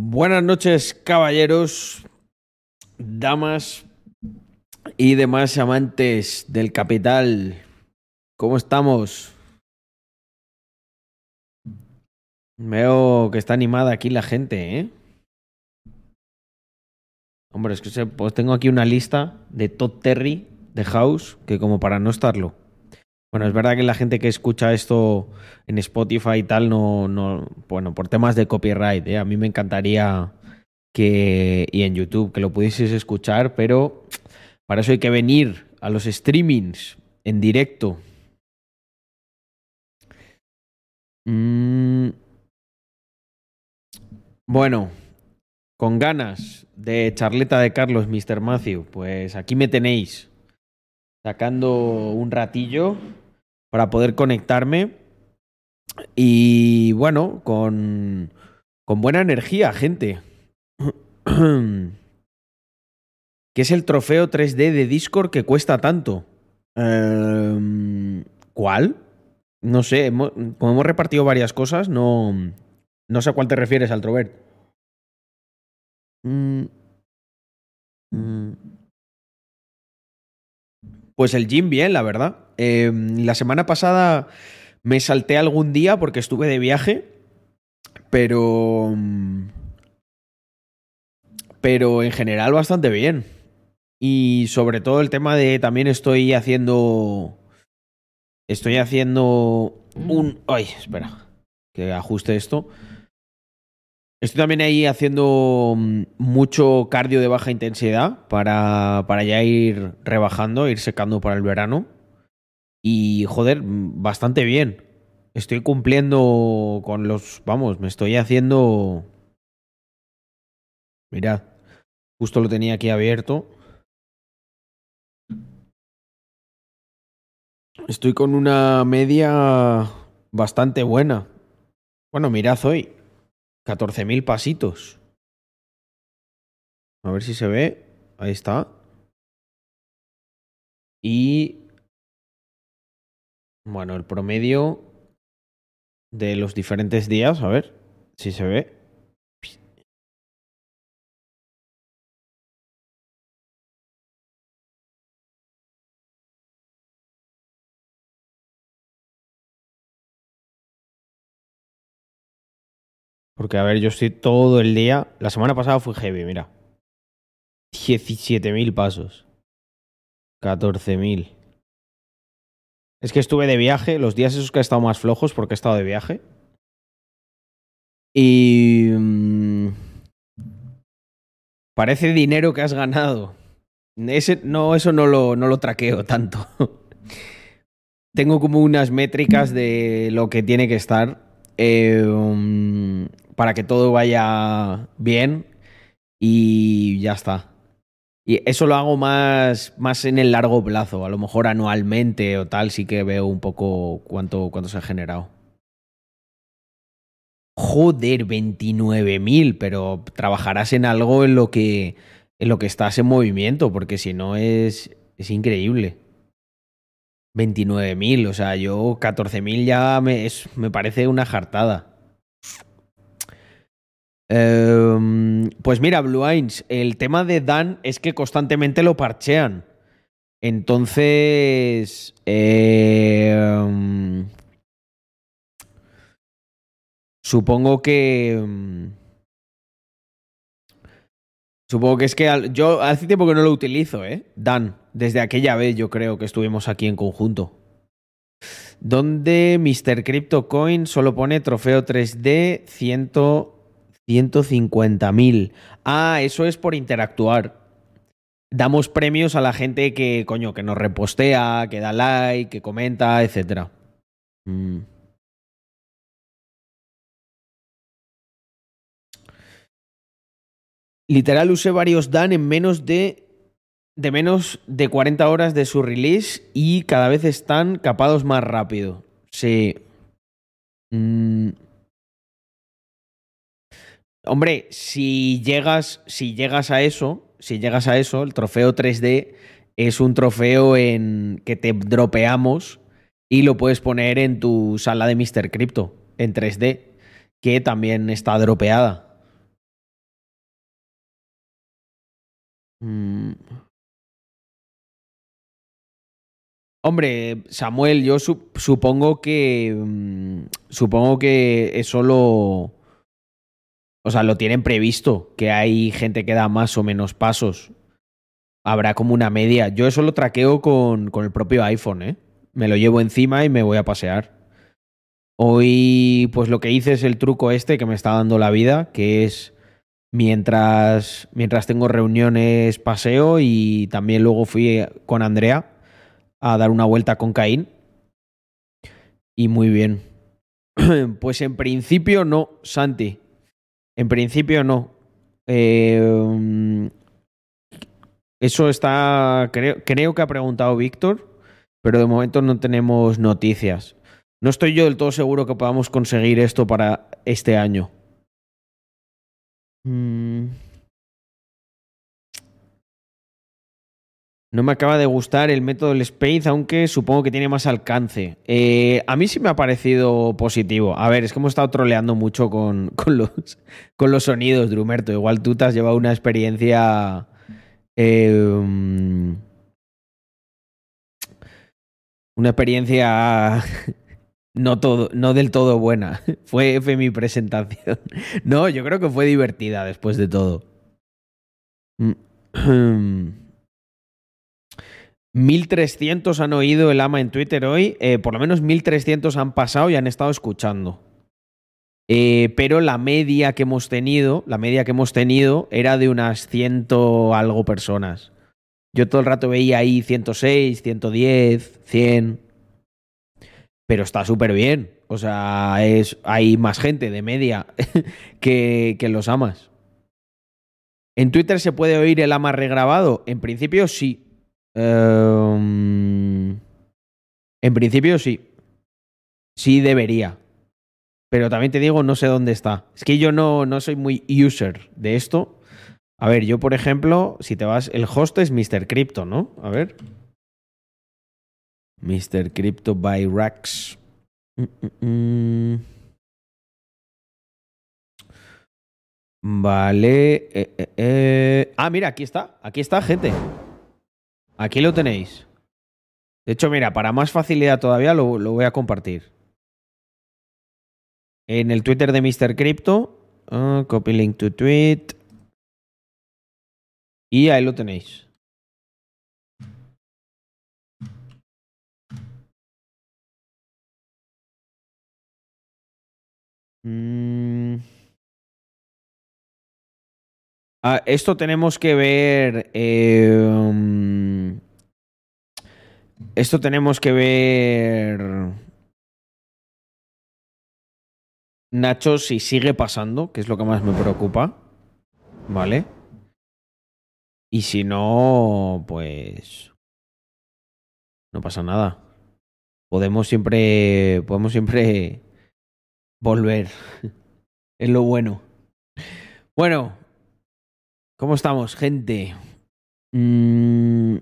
Buenas noches, caballeros, damas y demás amantes del capital. ¿Cómo estamos? Veo que está animada aquí la gente, ¿eh? Hombre, es que pues tengo aquí una lista de Todd Terry de House, que como para no estarlo. Bueno, es verdad que la gente que escucha esto en Spotify y tal, no, no, bueno, por temas de copyright, ¿eh? a mí me encantaría que, y en YouTube, que lo pudieses escuchar, pero para eso hay que venir a los streamings en directo. Mm. Bueno, con ganas de charleta de Carlos, Mr. Matthew, pues aquí me tenéis sacando un ratillo para poder conectarme y bueno, con, con buena energía, gente. ¿Qué es el trofeo 3D de Discord que cuesta tanto? Em, ¿Cuál? No sé, hemo- como hemos repartido varias cosas, no, no sé a cuál te refieres, Altrovert. Mm, mm. Pues el gym bien, la verdad. Eh, la semana pasada me salté algún día porque estuve de viaje, pero... mm, Pero en general bastante bien. Y sobre todo el tema de también estoy haciendo... Estoy haciendo un... Ay, espera. Que ajuste esto. Estoy también ahí haciendo mm, mucho cardio de baja intensidad para, para ya ir rebajando, ir secando para el verano. Y joder, mm, bastante bien. Estoy cumpliendo con los... Vamos, me estoy haciendo... Mirad, justo lo tenía aquí abierto. Estoy con una media bastante buena. Bueno, mirad hoy. 14.000 pasitos. A ver si se ve. Ahí está. Y... Bueno, el promedio de los diferentes días. A ver si se ve. Porque, a ver, yo estoy todo el día. La semana pasada fue heavy, mira. 17.000 pasos. 14.000. Es que estuve de viaje, los días esos que he estado más flojos porque he estado de viaje. Y. mm, parece dinero que has ganado. No, eso no lo, no lo traqueo tanto. Tengo como unas métricas de lo que tiene que estar eh, um, para que todo vaya bien y ya está. Y eso lo hago más, más en el largo plazo, a lo mejor anualmente o tal, sí que veo un poco cuánto, cuánto se ha generado. Joder, 29.000, pero trabajarás en algo en lo que, en lo que estás en movimiento, porque si no es, es increíble. 29.000, o sea, yo 14.000 ya me, me parece una jartada. Em, pues mira, Blue Eyes, el tema de Dan es que constantemente lo parchean. Entonces, em, supongo que... em, Supongo que es que yo hace tiempo que no lo utilizo, ¿eh? Dan, desde aquella vez yo creo que estuvimos aquí en conjunto. Donde Mr. Crypto Coin solo pone trofeo 3D 100 150.000. Ah, eso es por interactuar. Damos premios a la gente que, coño, que nos repostea, que da like, que comenta, etc. Mm. Literal usé varios Dan en menos de de menos de 40 horas de su release y cada vez están capados más rápido. Sí. Mm. Hombre, si llegas, si llegas a eso, si llegas a eso, el trofeo 3D es un trofeo en que te dropeamos y lo puedes poner en tu sala de Mr. Crypto en 3D, que también está dropeada. Mm. Hombre, Samuel, yo supongo que. Mm, supongo que es solo. O sea, lo tienen previsto, que hay gente que da más o menos pasos. Habrá como una media. Yo eso lo traqueo con, con el propio iPhone, ¿eh? Me lo llevo encima y me voy a pasear. Hoy, pues lo que hice es el truco este que me está dando la vida, que es mientras, mientras tengo reuniones paseo y también luego fui con Andrea a dar una vuelta con Caín. Y muy bien. Pues en principio no, Santi. En principio no. Eh, eso está. Creo, creo que ha preguntado Víctor, pero de momento no tenemos noticias. No estoy yo del todo seguro que podamos conseguir esto para este año. Mm. No me acaba de gustar el método del Space, aunque supongo que tiene más alcance. Eh, a mí sí me ha parecido positivo. A ver, es que hemos estado troleando mucho con, los, con los sonidos, Drumerto. Igual tú te has llevado una experiencia. Em, una experiencia no, todo, no del todo buena. Fue, fue mi presentación. No, yo creo que fue divertida después de todo. 1300 han oído el ama en Twitter hoy, eh, por lo menos 1300 han pasado y han estado escuchando. Eh, pero la media que hemos tenido, la media que hemos tenido era de unas ciento algo personas. Yo todo el rato veía ahí 106, 110, 100. Pero está súper bien. O sea, es, hay más gente de media que, que los amas. ¿En Twitter se puede oír el ama regrabado? En principio sí. Em, en principio sí. Sí debería. Pero también te digo, no sé dónde está. Es que yo no, no soy muy user de esto. A ver, yo por ejemplo, si te vas, el host es Mr. Crypto, ¿no? A ver. Mr. Crypto by Rax. Mm, mm, mm. Vale. Eh, eh, eh. Ah, mira, aquí está. Aquí está, gente. Aquí lo tenéis. De hecho, mira, para más facilidad todavía lo, voy a compartir. En el Twitter de Mr. Crypto. Ah, copy link to tweet. Y ahí lo tenéis. Mm. Ah, esto tenemos que ver. Em, esto tenemos que ver. Nacho, si sigue pasando, que es lo que más me preocupa. ¿Vale? Y si no, pues. No pasa nada. Podemos siempre. Podemos siempre volver. es lo bueno. Bueno, ¿Cómo estamos, gente? Mm,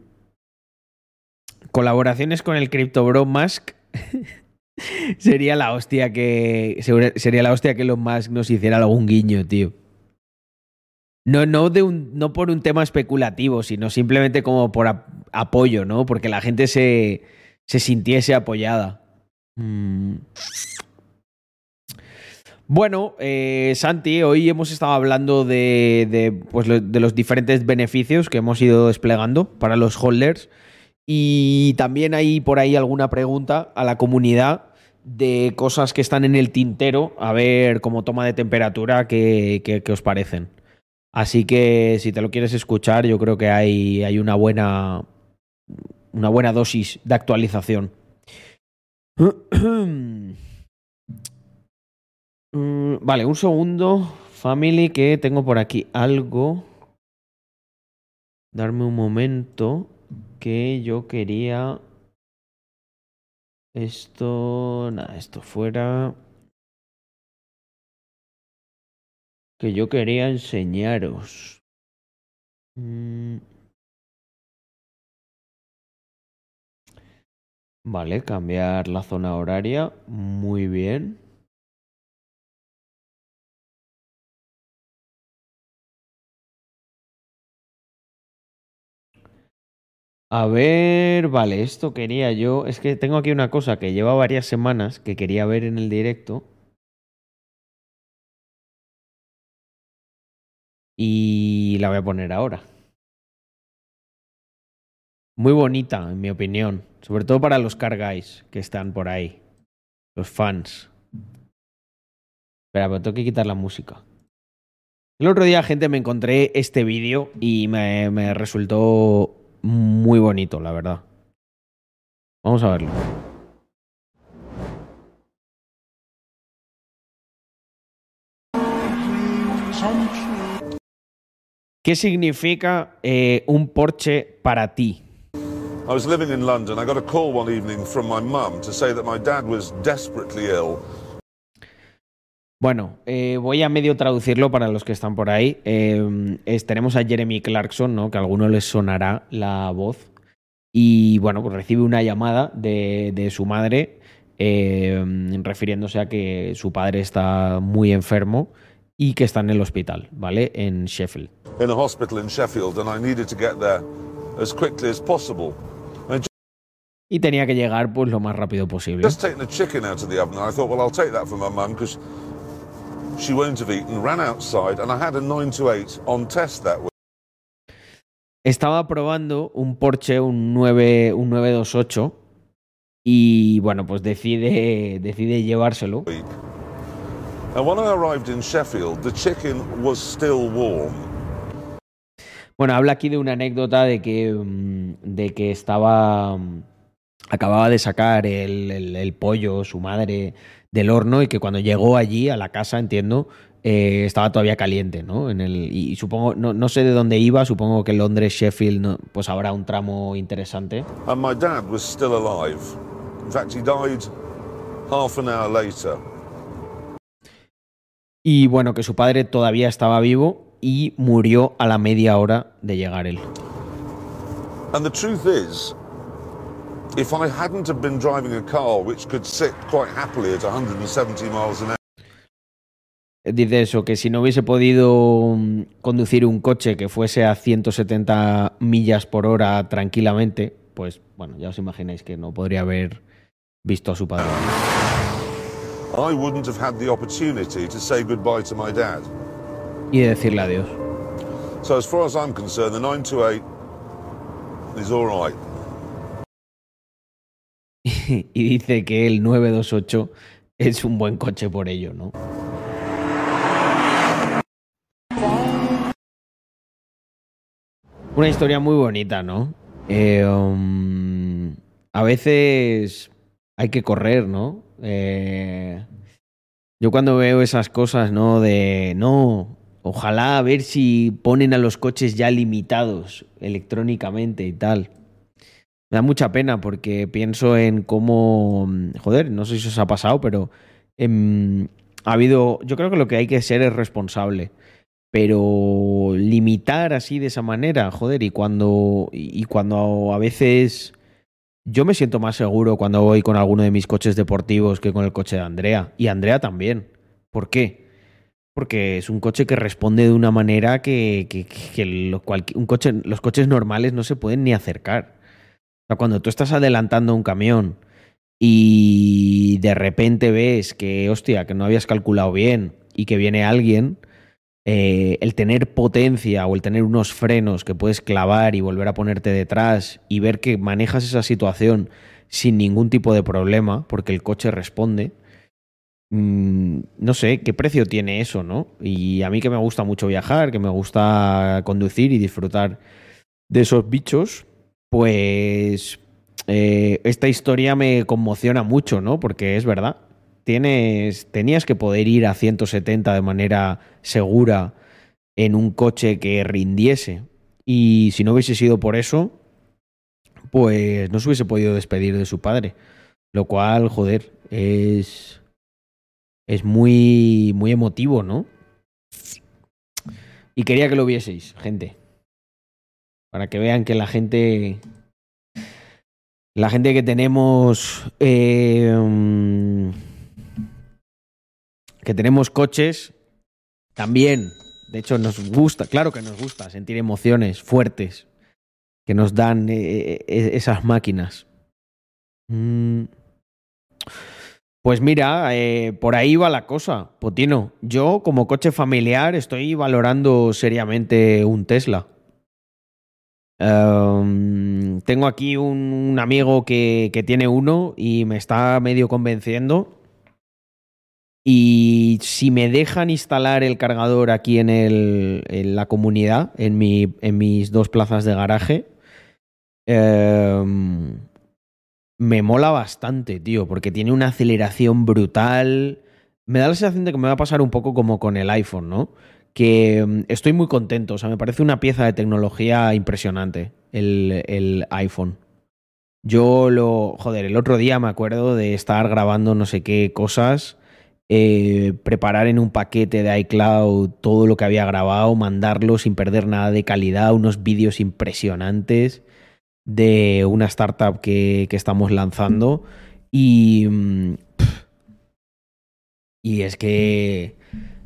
colaboraciones con el CryptoBro Musk. sería la hostia que. Sería la hostia que Elon Musk nos hiciera algún guiño, tío. No, no, de un, no por un tema especulativo, sino simplemente como por apoyo, ¿no? Porque la gente se, se sintiese apoyada. Mm. Bueno, eh, Santi, hoy hemos estado hablando de, pues, de, los diferentes beneficios que hemos ido desplegando para los holders y también hay por ahí alguna pregunta a la comunidad de cosas que están en el tintero, a ver cómo toma de temperatura, qué, os parecen. Así que si te lo quieres escuchar, yo creo que hay, hay una, buena, una buena dosis de actualización. Mm, vale, un segundo. Family, que tengo por aquí algo. Darme un momento que yo quería... Esto... Nada, esto fuera... Que yo quería enseñaros. Mm. Vale, cambiar la zona horaria. Muy bien. A ver, vale, esto quería yo. Es que tengo aquí una cosa que lleva varias semanas que quería ver en el directo. Y la voy a poner ahora. Muy bonita, en mi opinión. Sobre todo para los car guys que están por ahí. Los fans. Espera, pero tengo que quitar la música. El otro día, gente, me encontré este vídeo y me resultó muy bonito, la verdad. Vamos a verlo. ¿Qué significa eh, un Porsche para ti? I was living in London. I got a call one evening from my mum to say that my dad was desperately ill. Bueno, eh, voy a medio traducirlo para los que están por ahí. Eh, es- tenemos a Jeremy Clarkson, ¿no? Que a alguno les sonará la voz. Y bueno, pues recibe una llamada de, de su madre eh, refiriéndose a que su padre está muy enfermo y que está en el hospital, ¿vale? En Sheffield. in a hospital in Sheffield, and I needed to get there as quickly as possible. Y tenía que llegar pues lo más rápido posible. just taken a chicken out of the oven, I thought, well, I'll take that for my mum because she won't have eaten. Ran outside, and I had a nine to eight on test that week. Estaba probando un Porsche, un, 9, un 928, y bueno, pues decide, decide llevárselo. And when I arrived in Sheffield, the chicken was still warm. Bueno, habla aquí de una anécdota de que, mm, de que estaba. mm, Acababa de sacar el, el- el pollo, su madre, del horno y que cuando llegó allí a la casa, entiendo, eh, estaba todavía caliente, ¿no? En el, y supongo, no, no sé de dónde iba, supongo que Londres, Sheffield, no- pues habrá un tramo interesante. And my dad was still alive. In fact, he died half an hour later. Y bueno, que su padre todavía estaba vivo y murió a la media hora de llegar él. And the truth is, if I hadn't have been driving a car which could sit quite happily at 170 miles an hour, Dice eso, que si no hubiese podido mm, conducir un coche que fuese a 170 millas por hora tranquilamente, pues bueno, ya os imagináis que no podría haber visto a su padre. I wouldn't have had the opportunity to say goodbye to my dad. Y de decirle adiós. So, as far as I'm concerned, the 928 is all right. y dice que el 928 es un buen coche por ello, ¿no? Una historia muy bonita, ¿no? Eh, um, a veces hay que correr, ¿no? Eh, yo cuando veo esas cosas, ¿no? De, no, ojalá a ver si ponen a los coches ya limitados electrónicamente y tal. Me da mucha pena porque pienso en cómo, joder, no sé si os ha pasado, pero em, ha habido, yo creo que lo que hay que ser es responsable, pero limitar así de esa manera, joder, y cuando, y cuando a veces yo me siento más seguro cuando voy con alguno de mis coches deportivos que con el coche de Andrea, y Andrea también. ¿Por qué? Porque es un coche que responde de una manera que, un coche, los coches normales no se pueden ni acercar. Cuando tú estás adelantando un camión y de repente ves que, hostia, que no habías calculado bien y que viene alguien, eh, el tener potencia o el tener unos frenos que puedes clavar y volver a ponerte detrás y ver que manejas esa situación sin ningún tipo de problema porque el coche responde, mm, no sé qué precio tiene eso, ¿no? Y a mí que me gusta mucho viajar, que me gusta conducir y disfrutar de esos bichos, pues eh, esta historia me conmociona mucho, ¿no? Porque es verdad. Tienes, tenías que poder ir a 170 de manera segura en un coche que rindiese. Y si no hubiese sido por eso, pues no se hubiese podido despedir de su padre. Lo cual, joder, es. Es muy, muy emotivo, ¿no? Y quería que lo vieseis, gente. Para que vean que la gente. La gente que tenemos. eh, mm, que tenemos coches. También. De hecho, nos gusta. Claro que nos gusta sentir emociones fuertes. que nos dan eh, eh, esas máquinas. Mm. Pues mira, eh, por ahí va la cosa, Potino. Yo, como coche familiar, estoy valorando seriamente un Tesla. Em, tengo aquí un, amigo que, que tiene uno y me está medio convenciendo. Y si me dejan instalar el cargador aquí en, el, en la comunidad, en, mi, en mis dos plazas de garaje, em, me mola bastante, tío, porque tiene una aceleración brutal. Me da la sensación de que me va a pasar un poco como con el iPhone, ¿no? Que mm, estoy muy contento, o sea, me parece una pieza de tecnología impresionante el, el iPhone. Yo lo, joder, el otro día me acuerdo de estar grabando no sé qué cosas, eh, preparar en un paquete de iCloud todo lo que había grabado, mandarlo sin perder nada de calidad, unos vídeos impresionantes de una startup que, que estamos lanzando y... mm, y es que,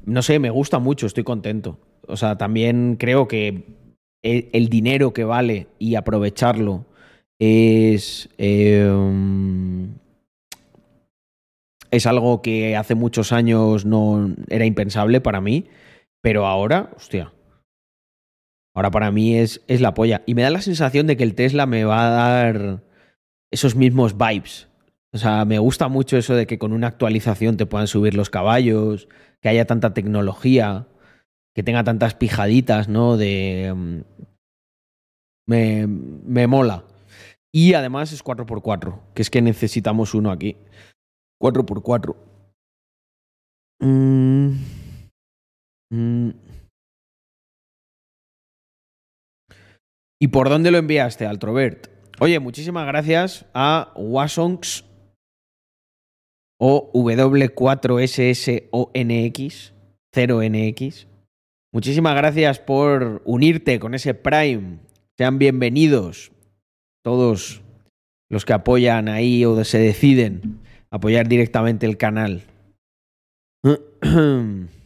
no sé, me gusta mucho, estoy contento. O sea, también creo que el, el dinero que vale y aprovecharlo es... um, es algo que hace muchos años no era impensable para mí, pero ahora, hostia. Ahora para mí es, es la polla. Y me da la sensación de que el Tesla me va a dar esos mismos vibes. O sea, me gusta mucho eso de que con una actualización te puedan subir los caballos, que haya tanta tecnología, que tenga tantas pijaditas, ¿no? De. mm, Me, me mola. Y además es 4x4, que es que necesitamos uno aquí. 4x4. Mm. Mm. ¿Y por dónde lo enviaste, Altrobert? Oye, muchísimas gracias a Wasonx o W4SSONX 0NX. Muchísimas gracias por unirte con ese Prime. Sean bienvenidos todos los que apoyan ahí o se deciden apoyar directamente el canal.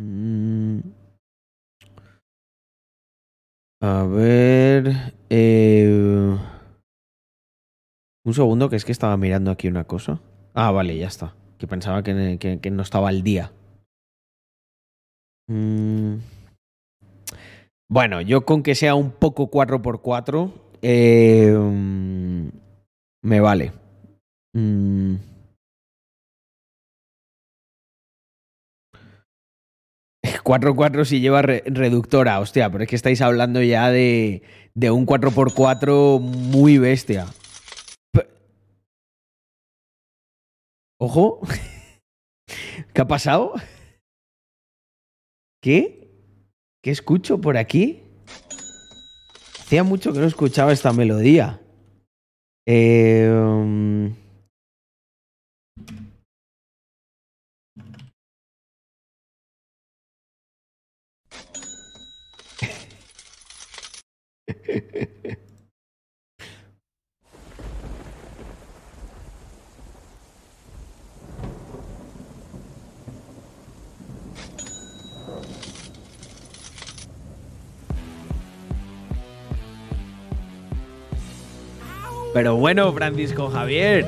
Mm. A ver. eh, Un segundo, que es que estaba mirando aquí una cosa. Ah, vale, ya está. Que pensaba que, no estaba al día. Mm. Bueno, yo con que sea un poco 4x4, eh, mm, me vale. Mm. Cuatro 4 si lleva re- reductora, hostia, pero es que estáis hablando ya de, de un 4x4 muy bestia. Ojo, ¿qué ha pasado? ¿Qué? ¿Qué escucho por aquí? Hacía mucho que no escuchaba esta melodía. Eh, Pero bueno, Francisco Javier.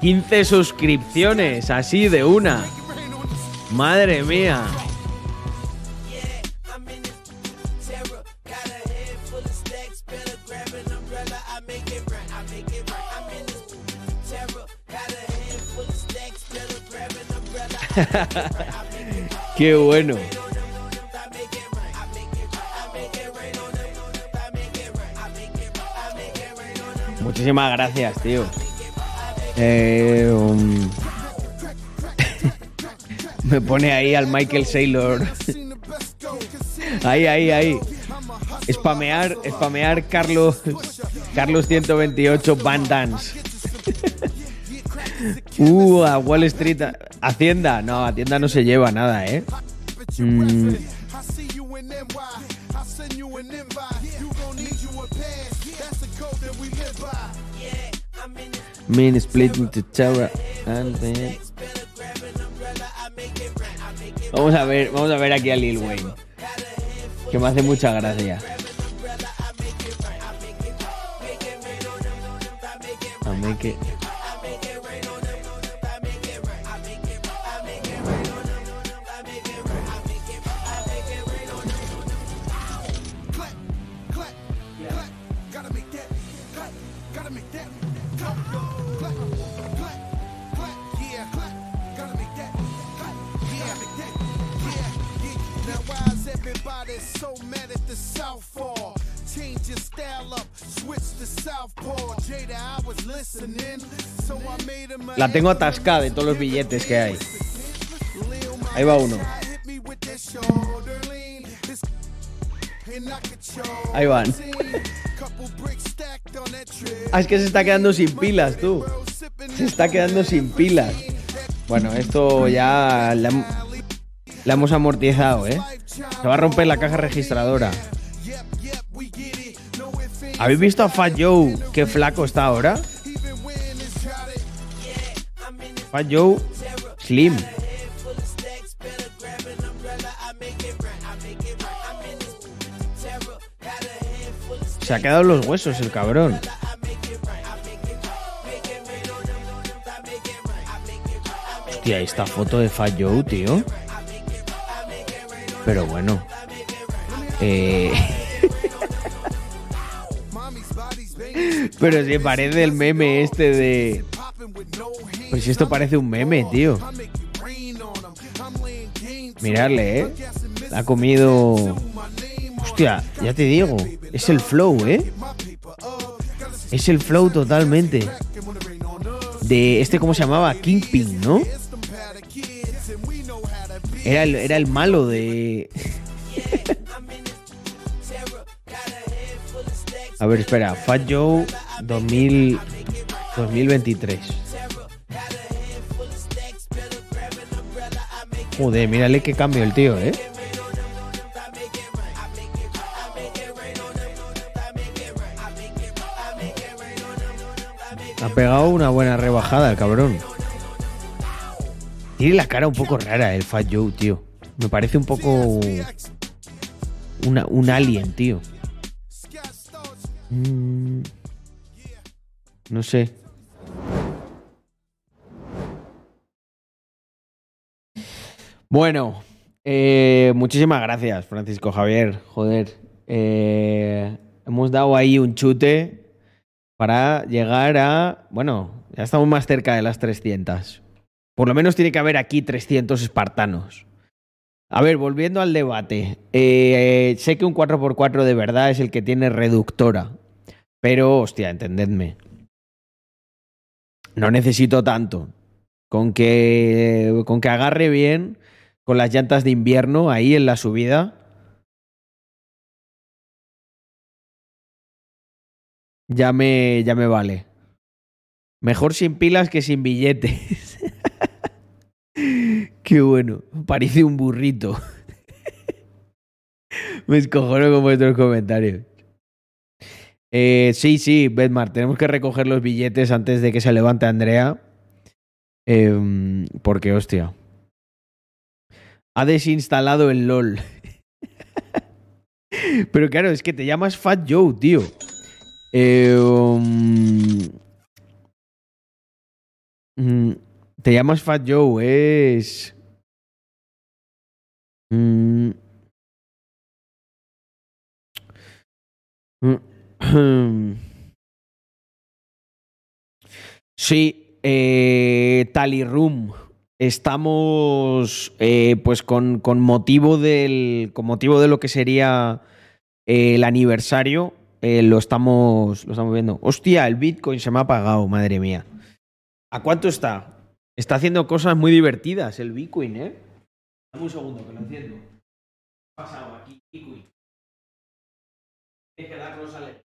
15 suscripciones, así de una. Madre mía. I'm in Muchísimas gracias, tío. Eh, um, Me pone ahí al Michael Saylor. ahí, ahí, ahí. Spamear, spamear Carlos, Carlos 128 Van Dance. uh, a Wall Street. Hacienda. No, Hacienda no se lleva nada, ¿eh? Mm, mean split into terror and then- make Vamos a ver, vamos a ver aquí a Lil Wayne. Que me hace mucha gracia. A mí que. La tengo atascada de todos los billetes que hay. Ahí va uno. Ahí van. Ah, es que se está quedando sin pilas, tú. Se está quedando sin pilas. Bueno, esto ya la, la hemos amortizado, ¿eh? Se va a romper la caja registradora. ¿Habéis visto a Fat Joe? Qué flaco está ahora. Fat Slim. Se ha quedado los huesos el cabrón. Hostia, esta foto de Fat Joe, tío. Pero bueno. Eh... Pero si parece el meme este de... Pues esto parece un meme, tío. Mirarle, ¿eh? Ha comido... Hostia, ya te digo. Es el flow, ¿eh? Es el flow totalmente. De este, ¿cómo se llamaba? Kingpin, ¿no? Era el, era el malo de... A ver, espera. Fat Joe 2000, 2023. Joder, mírale qué cambio el tío, ¿eh? Ha pegado una buena rebajada el cabrón. Tiene la cara un poco rara el Fat Joe, tío. Me parece un poco... Una, un alien, tío. Mm, no sé. Bueno, eh, muchísimas gracias, Francisco Javier. Joder, eh, hemos dado ahí un chute para llegar a... Bueno, ya estamos más cerca de las 300. Por lo menos tiene que haber aquí 300 espartanos. A ver, volviendo al debate. eh, sé que un 4x4 de verdad es el que tiene reductora. Pero, hostia, entendedme. No necesito tanto. Con que, con que agarre bien con las llantas de invierno ahí en la subida. Ya me, ya me vale. Mejor sin pilas que sin billetes. Qué bueno. Parece un burrito. Me escojono con vuestros comentarios. Eh, sí, sí, Bedmar, tenemos que recoger los billetes antes de que se levante Andrea. Em, porque, hostia. Ha desinstalado el LOL. Pero claro, es que te llamas Fat Joe, tío. Eh, um, mm, te llamas Fat Joe, es. Mm. Mm. Sí, eh, Tally Room. Estamos, eh, pues, con, motivo de lo que sería eh, el aniversario, eh, lo estamos, lo estamos viendo. Hostia, el Bitcoin se me ha apagado, madre mía. ¿A cuánto está? Está haciendo cosas muy divertidas el Bitcoin, ¿eh? Dame un segundo que lo enciendo. ¿Qué ha pasado aquí, Bitcoin? Tienes que darlos al...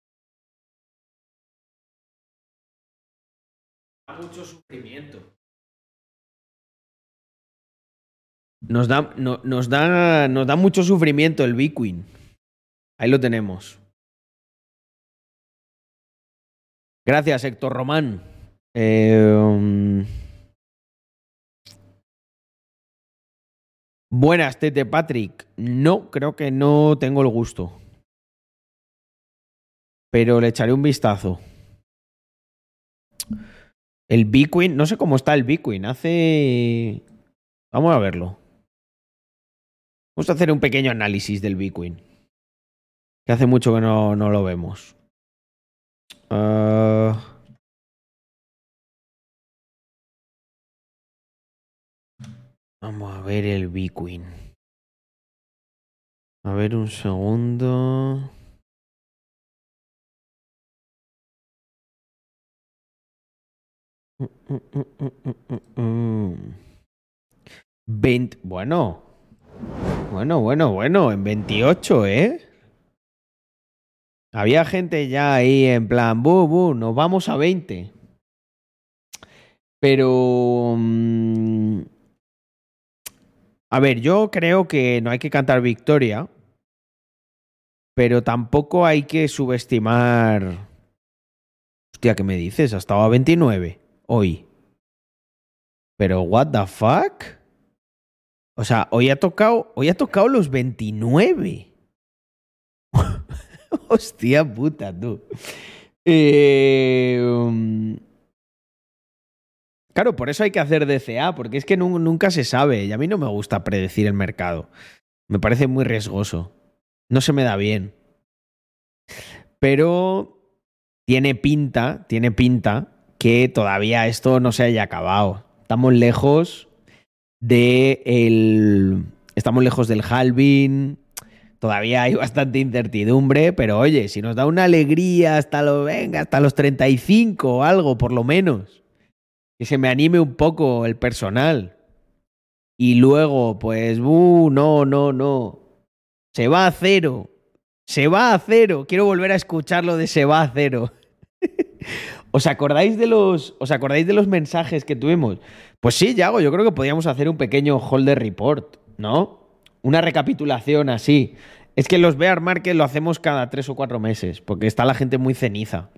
Da mucho sufrimiento. Nos da, no- nos, da, nos da mucho sufrimiento el Bitcoin. Ahí lo tenemos. Gracias, Héctor Román. Um, Buenas, Tete Patrick. No, creo que no tengo el gusto. Pero le echaré un vistazo. El Bitcoin, no sé cómo está el Bitcoin. Hace. Vamos a verlo. Vamos a hacer un pequeño análisis del Bitcoin. Que hace mucho que no, no lo vemos. Ah. Vamos a ver el Bitcoin. A ver un segundo. Mm, mm, mm, mm, Bueno. Bueno, bueno, bueno. En 28, ¿eh? Había gente ya ahí en plan, bu, bu, nos vamos a 20. Pero... mm, a ver, yo creo que no hay que cantar victoria, pero tampoco hay que subestimar... Hostia, ¿qué me dices? Ha estado a 29 hoy. Pero, ¿what the fuck? O sea, hoy ha tocado, hoy ha tocado los 29. Hostia puta, tú. Eh, um, Claro, por eso hay que hacer DCA, porque es que nu- nunca se sabe y a mí no me gusta predecir el mercado. Me parece muy riesgoso. No se me da bien. Pero tiene pinta, tiene pinta que todavía esto no se haya acabado. Estamos lejos de el estamos lejos del halving. Todavía hay bastante incertidumbre, pero oye, si nos da una alegría hasta los venga, hasta los 35 o algo por lo menos que se me anime un poco el personal. Y luego, pues, uh, no, no, no. Se va a cero. Se va a cero. Quiero volver a escuchar lo de se va a cero. ¿Os acordáis de los, ¿Os acordáis de los mensajes que tuvimos? Pues sí, Yago, yo creo que podríamos hacer un pequeño holder report, ¿no? Una recapitulación así. Es que los bear market lo hacemos cada tres o cuatro meses, porque está la gente muy ceniza.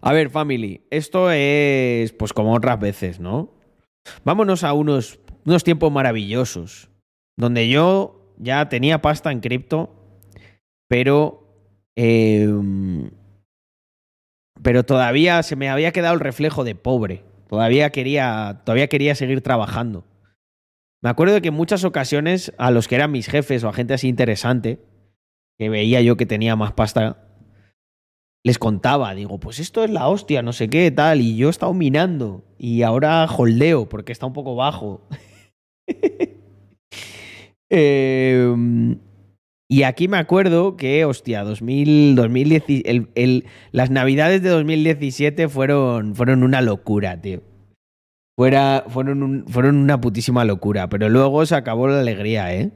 A ver, family, esto es pues como otras veces, ¿no? Vámonos a unos, unos tiempos maravillosos, donde yo ya tenía pasta en cripto, pero, eh, pero todavía se me había quedado el reflejo de pobre. Todavía quería, todavía quería seguir trabajando. Me acuerdo de que en muchas ocasiones a los que eran mis jefes o a gente así interesante, que veía yo que tenía más pasta, les contaba, digo, pues esto es la hostia, no sé qué, tal, y yo he estado minando y ahora holdeo porque está un poco bajo. Eh, y aquí me acuerdo que, hostia, 2000, 2010, el- el- las navidades de 2017 fueron, fueron una locura, tío. Fuera, fueron, fueron una putísima locura, pero luego se acabó la alegría, ¿eh?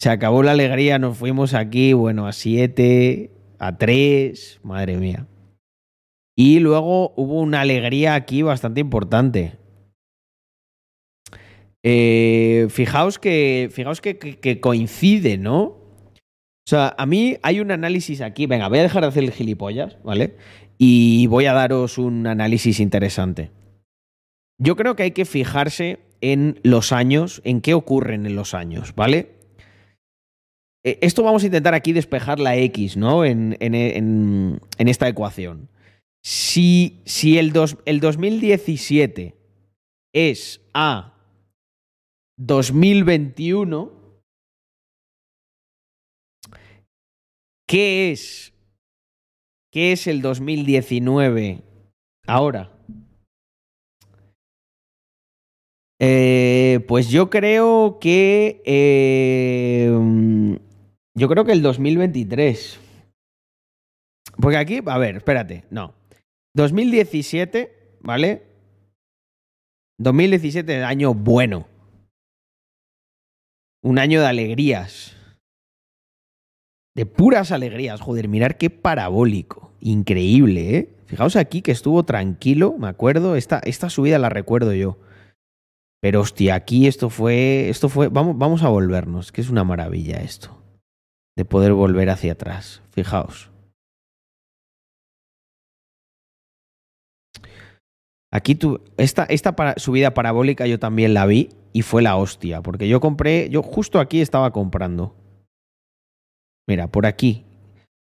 Se acabó la alegría, nos fuimos aquí, bueno, a 7, a 3, madre mía. Y luego hubo una alegría aquí bastante importante. Eh, fijaos que, fijaos que coincide, ¿no? O sea, a mí hay un análisis aquí. Venga, voy a dejar de hacer el gilipollas, ¿vale? Y voy a daros un análisis interesante. Yo creo que hay que fijarse en los años, en qué ocurren en los años, ¿vale? Eh, Esto vamos a intentar aquí despejar la X, ¿no? En, en- en- esta ecuación. Si, si el, dos- el 2017 es a 2021, ¿qué es? ¿Qué es el 2019 ahora? Eh, pues yo creo que. eh, yo creo que el 2023. Porque aquí, a ver, espérate, no. 2017, ¿vale? 2017 año bueno. Un año de alegrías. De puras alegrías. Joder, mirar qué parabólico. Increíble, ¿eh? Fijaos aquí que estuvo tranquilo, me acuerdo. Esta, esta subida la recuerdo yo. Pero hostia, aquí esto fue. Esto fue. Vamos, vamos a volvernos, que es una maravilla esto. De poder volver hacia atrás. Fijaos. Aquí tú. Esta, esta subida parabólica yo también la vi. y fue la hostia, porque yo compré, yo justo aquí estaba comprando. Mira, por aquí.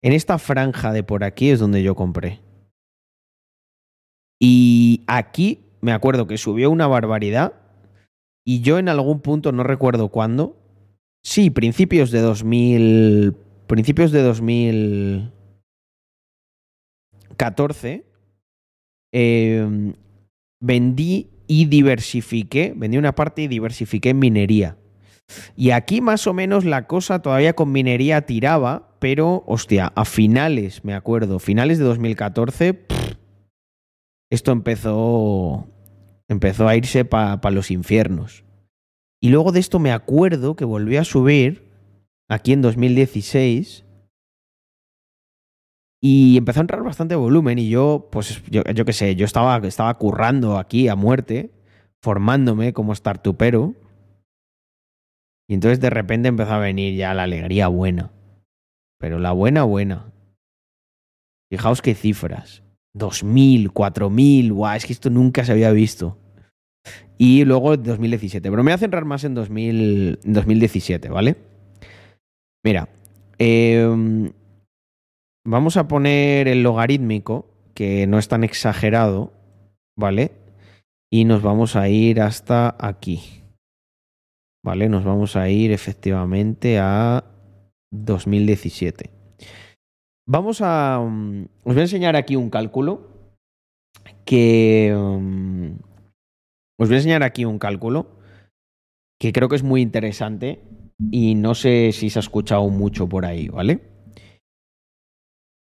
En esta franja de por aquí es donde yo compré. Y aquí me acuerdo que subió una barbaridad y yo en algún punto, no recuerdo cuándo, sí, principios de 2000, principios de 2014, eh, vendí y diversifiqué, vendí una parte y diversifiqué en minería. Y aquí más o menos la cosa todavía con minería tiraba, pero hostia, a finales, me acuerdo, finales de 2014, pff, esto empezó empezó a irse para los infiernos. Y luego de esto me acuerdo que volvió a subir aquí en 2016 y empezó a entrar bastante volumen y yo, pues yo, yo qué sé, yo estaba, estaba currando aquí a muerte, formándome como startupero. Y entonces de repente empezó a venir ya la alegría buena. Pero la buena, buena. Fijaos qué cifras. 2.000, 4.000, guau, es que esto nunca se había visto. Y luego 2017, pero me voy a centrar más en 2000, 2017, ¿vale? Mira, eh, vamos a poner el logarítmico, que no es tan exagerado, ¿vale? Y nos vamos a ir hasta aquí. ¿Vale? Nos vamos a ir efectivamente a 2017. Vamos a... um, os voy a enseñar aquí un cálculo que... um, os voy a enseñar aquí un cálculo que creo que es muy interesante y no sé si se ha escuchado mucho por ahí, ¿vale?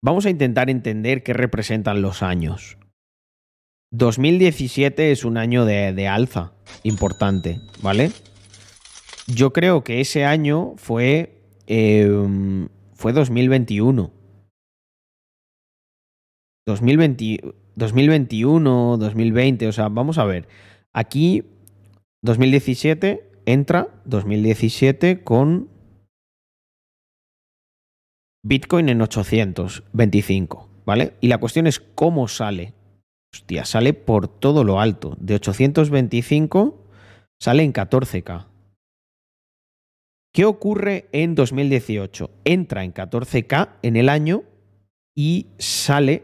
Vamos a intentar entender qué representan los años. 2017 es un año de, de alza importante, ¿vale? Yo creo que ese año fue, eh, fue 2021. 2020, 2021, 2020, o sea, vamos a ver. Aquí 2017 entra 2017 con Bitcoin en 825, ¿vale? Y la cuestión es cómo sale. Hostia, sale por todo lo alto. De 825 sale en 14K. ¿Qué ocurre en 2018? Entra en 14K en el año y sale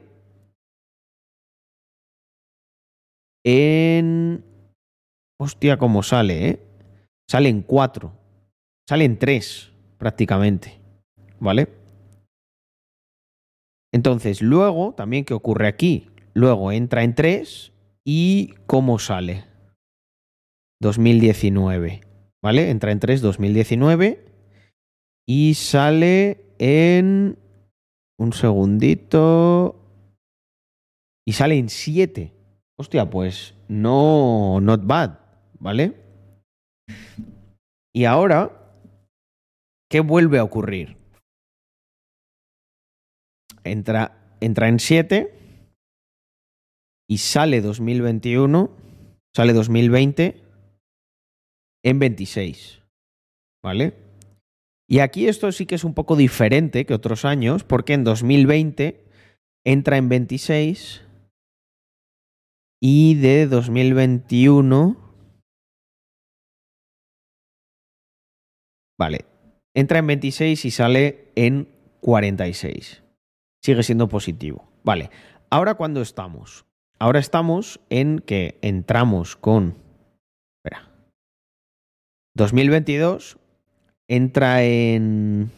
en... Hostia, cómo sale, ¿eh? Sale en 4. Sale en 3, prácticamente. ¿Vale? Entonces, luego, también, ¿qué ocurre aquí? Luego entra en 3 y ¿cómo sale? 2019. ¿Vale? Entra en 3 2019 y sale en... Un segundito. Y sale en 7. Hostia, pues no, not bad, ¿vale? Y ahora, ¿qué vuelve a ocurrir? Entra, entra en 7 y sale 2021, sale 2020 en 26, ¿vale? Y aquí esto sí que es un poco diferente que otros años, porque en 2020 entra en 26 y de 2021. Vale. Entra en 26 y sale en 46. Sigue siendo positivo. Vale. Ahora, ¿cuándo estamos? Ahora estamos en que entramos con. Espera. 2022 entra en.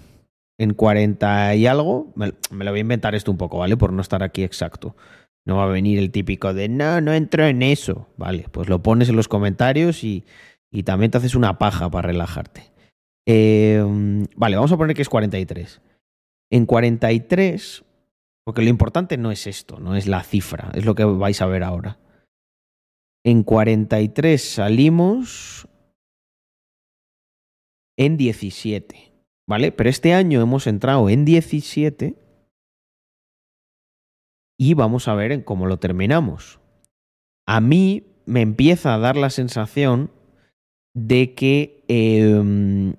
En 40 y algo. Me, lo voy a inventar esto un poco, ¿vale? Por no estar aquí exacto. No va a venir el típico de no, no entro en eso. Vale, pues lo pones en los comentarios y, y también te haces una paja para relajarte. Eh, vale, vamos a poner que es 43. En 43, porque lo importante no es esto, no es la cifra, es lo que vais a ver ahora. En 43 salimos en 17, ¿vale? Pero este año hemos entrado en 17 y vamos a ver en cómo lo terminamos. A mí me empieza a dar la sensación de que eh,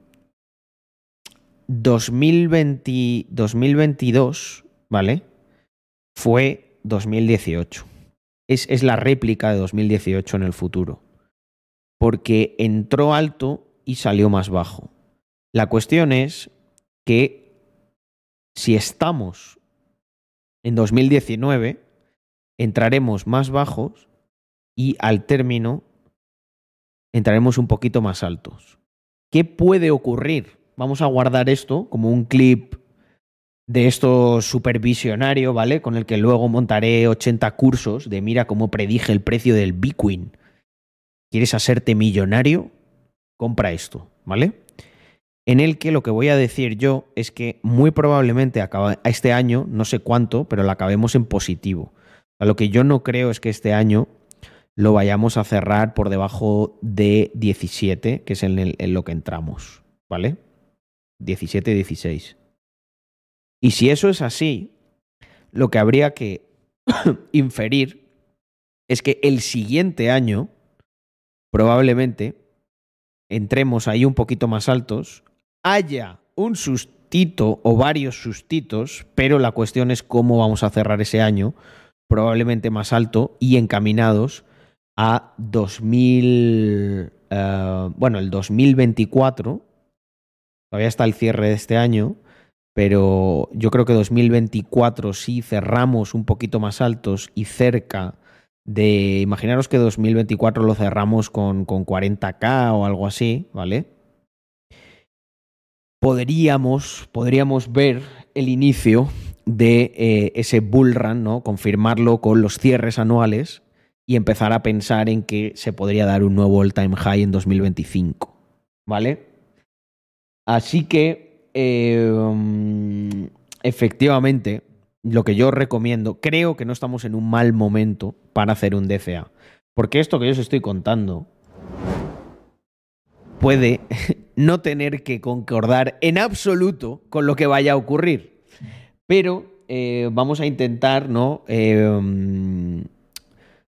2020, 2022, ¿vale? Fue 2018. Es, es la réplica de 2018 en el futuro. porque entró alto y salió más bajo. La cuestión es que si estamos en 2019, entraremos más bajos y al término entraremos un poquito más altos. ¿Qué puede ocurrir? Vamos a guardar esto como un clip de esto supervisionario, ¿vale? Con el que luego montaré 80 cursos de mira cómo predije el precio del Bitcoin. ¿Quieres hacerte millonario? Compra esto, ¿vale? En el que lo que voy a decir yo es que muy probablemente acaba, este año, no sé cuánto, pero lo acabemos en positivo. Lo que yo no creo es que este año lo vayamos a cerrar por debajo de 17, que es en lo que entramos, ¿vale? 17, 16. Y si eso es así, lo que habría que inferir es que el siguiente año probablemente entremos ahí un poquito más altos, haya un sustito o varios sustitos, pero la cuestión es cómo vamos a cerrar ese año, probablemente más alto y encaminados a 2000, eh, bueno, el 2024, todavía está el cierre de este año, pero yo creo que 2024 sí cerramos un poquito más altos y cerca de, imaginaros que 2024 lo cerramos con, con 40k o algo así, ¿vale? Podríamos, podríamos ver el inicio de eh, ese bull run, ¿no? Confirmarlo con los cierres anuales y empezar a pensar en que se podría dar un nuevo all-time high en 2025, ¿vale? Así que, eh, um, efectivamente, lo que yo recomiendo, creo que no estamos en un mal momento para hacer un DCA. Porque esto que yo os estoy contando puede no tener que concordar en absoluto con lo que vaya a ocurrir. Pero eh, vamos a intentar, ¿no? Um,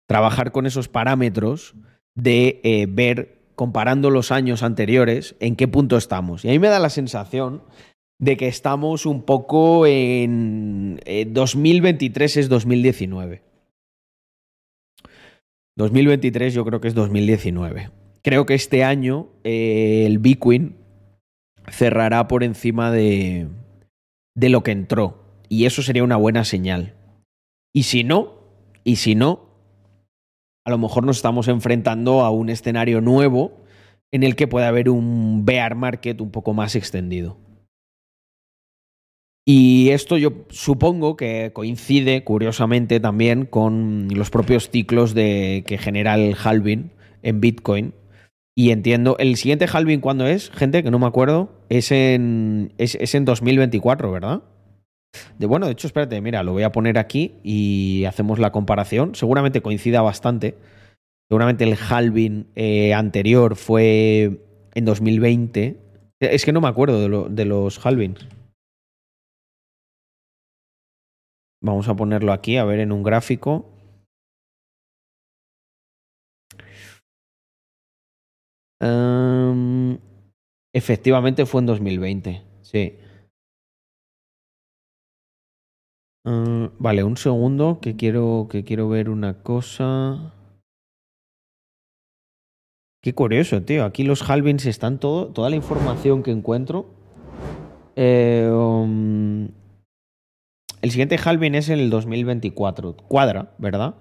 trabajar con esos parámetros de eh, ver, comparando los años anteriores, en qué punto estamos. Y a mí me da la sensación de que estamos un poco en eh, 2023 es 2019. 2023 yo creo que es 2019. Creo que este año eh, el Bitcoin cerrará por encima de, de lo que entró. Y eso sería una buena señal. Y si no, y si no, a lo mejor nos estamos enfrentando a un escenario nuevo en el que puede haber un bear market un poco más extendido. Y esto yo supongo que coincide, curiosamente, también con los propios ciclos de, que genera el halving en Bitcoin. Y entiendo, el siguiente halving, ¿cuándo es? Gente, que no me acuerdo. Es en, es, es en 2024, ¿verdad? De, bueno, de hecho, espérate, mira, lo voy a poner aquí y hacemos la comparación. Seguramente coincida bastante. Seguramente el halving eh, anterior fue en 2020. Es que no me acuerdo de, de los halvings. Vamos a ponerlo aquí, a ver en un gráfico. Em, efectivamente fue en 2020, sí. Em, vale, un segundo, que quiero, que quiero ver una cosa. Qué curioso, tío. Aquí los halvings están todo, toda la información que encuentro. Eh, el siguiente halving es el 2024. Cuadra, ¿verdad?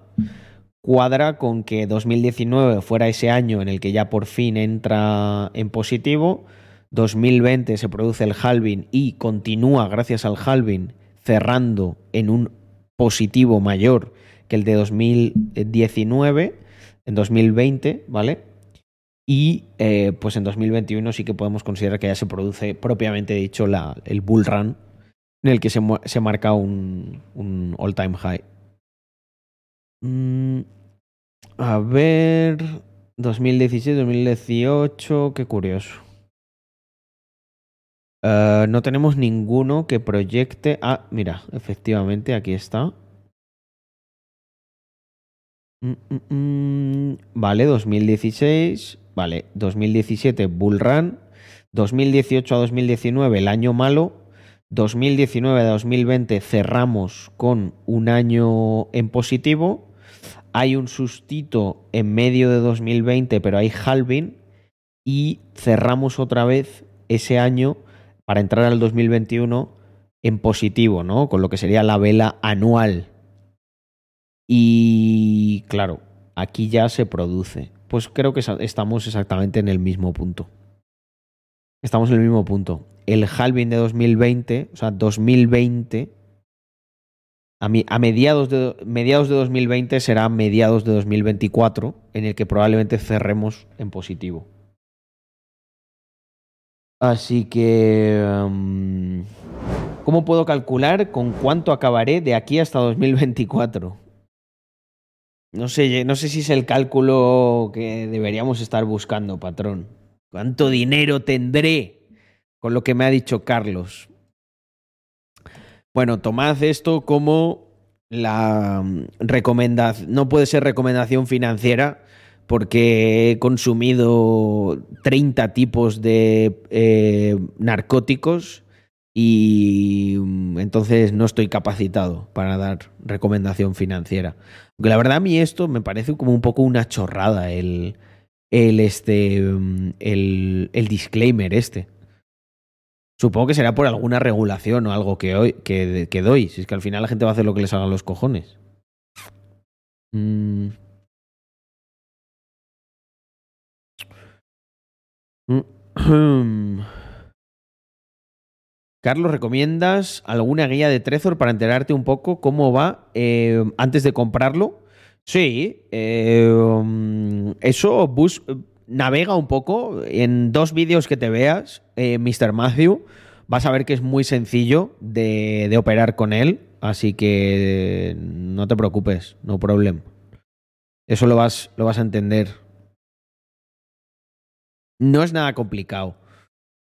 Cuadra con que 2019 fuera ese año en el que ya por fin entra en positivo. 2020 se produce el halving y continúa gracias al halving cerrando en un positivo mayor que el de 2019, en 2020, ¿vale? Y eh, pues en 2021 sí que podemos considerar que ya se produce propiamente dicho la, el bull run en el que se, marca un, all-time high. Mm, a ver, 2017, 2018, qué curioso. Eh, no tenemos ninguno que proyecte. Ah, mira, efectivamente, aquí está. Mm, mm. Vale, 2016. Vale, 2017 Bull Run. 2018 a 2019 el año malo. 2019 a 2020 cerramos con un año en positivo. hay un sustito en medio de 2020, pero hay halving y cerramos otra vez ese año para entrar al 2021 en positivo, ¿no? Con lo que sería la vela anual. Y claro, aquí ya se produce. Pues creo que estamos exactamente en el mismo punto. Estamos en el mismo punto. El halving de 2020, o sea, 2020, a, a mediados, de, mediados de 2020 será mediados de 2024, en el que probablemente cerremos en positivo. Así que... um, ¿Cómo puedo calcular con cuánto acabaré de aquí hasta 2024? No sé, no sé si es el cálculo que deberíamos estar buscando, patrón. ¿Cuánto dinero tendré con lo que me ha dicho Carlos? Bueno, tomad esto como la recomendación. No puede ser recomendación financiera porque he consumido 30 tipos de eh, narcóticos y mm, entonces no estoy capacitado para dar recomendación financiera. La verdad a mí esto me parece como un poco una chorrada el, el, este, mm, el, el disclaimer este. Supongo que será por alguna regulación o algo que, hoy, que, doy. Si es que al final la gente va a hacer lo que les hagan los cojones. Mm. Mm. Carlos, ¿recomiendas alguna guía de Trezor para enterarte un poco cómo va eh, antes de comprarlo? Sí, eh, um, eso bus navega un poco en dos vídeos que te veas, eh, Mr. Matthew, vas a ver que es muy sencillo de, operar con él, así que no te preocupes, no problem. Eso lo vas, lo vas a entender. No es nada complicado.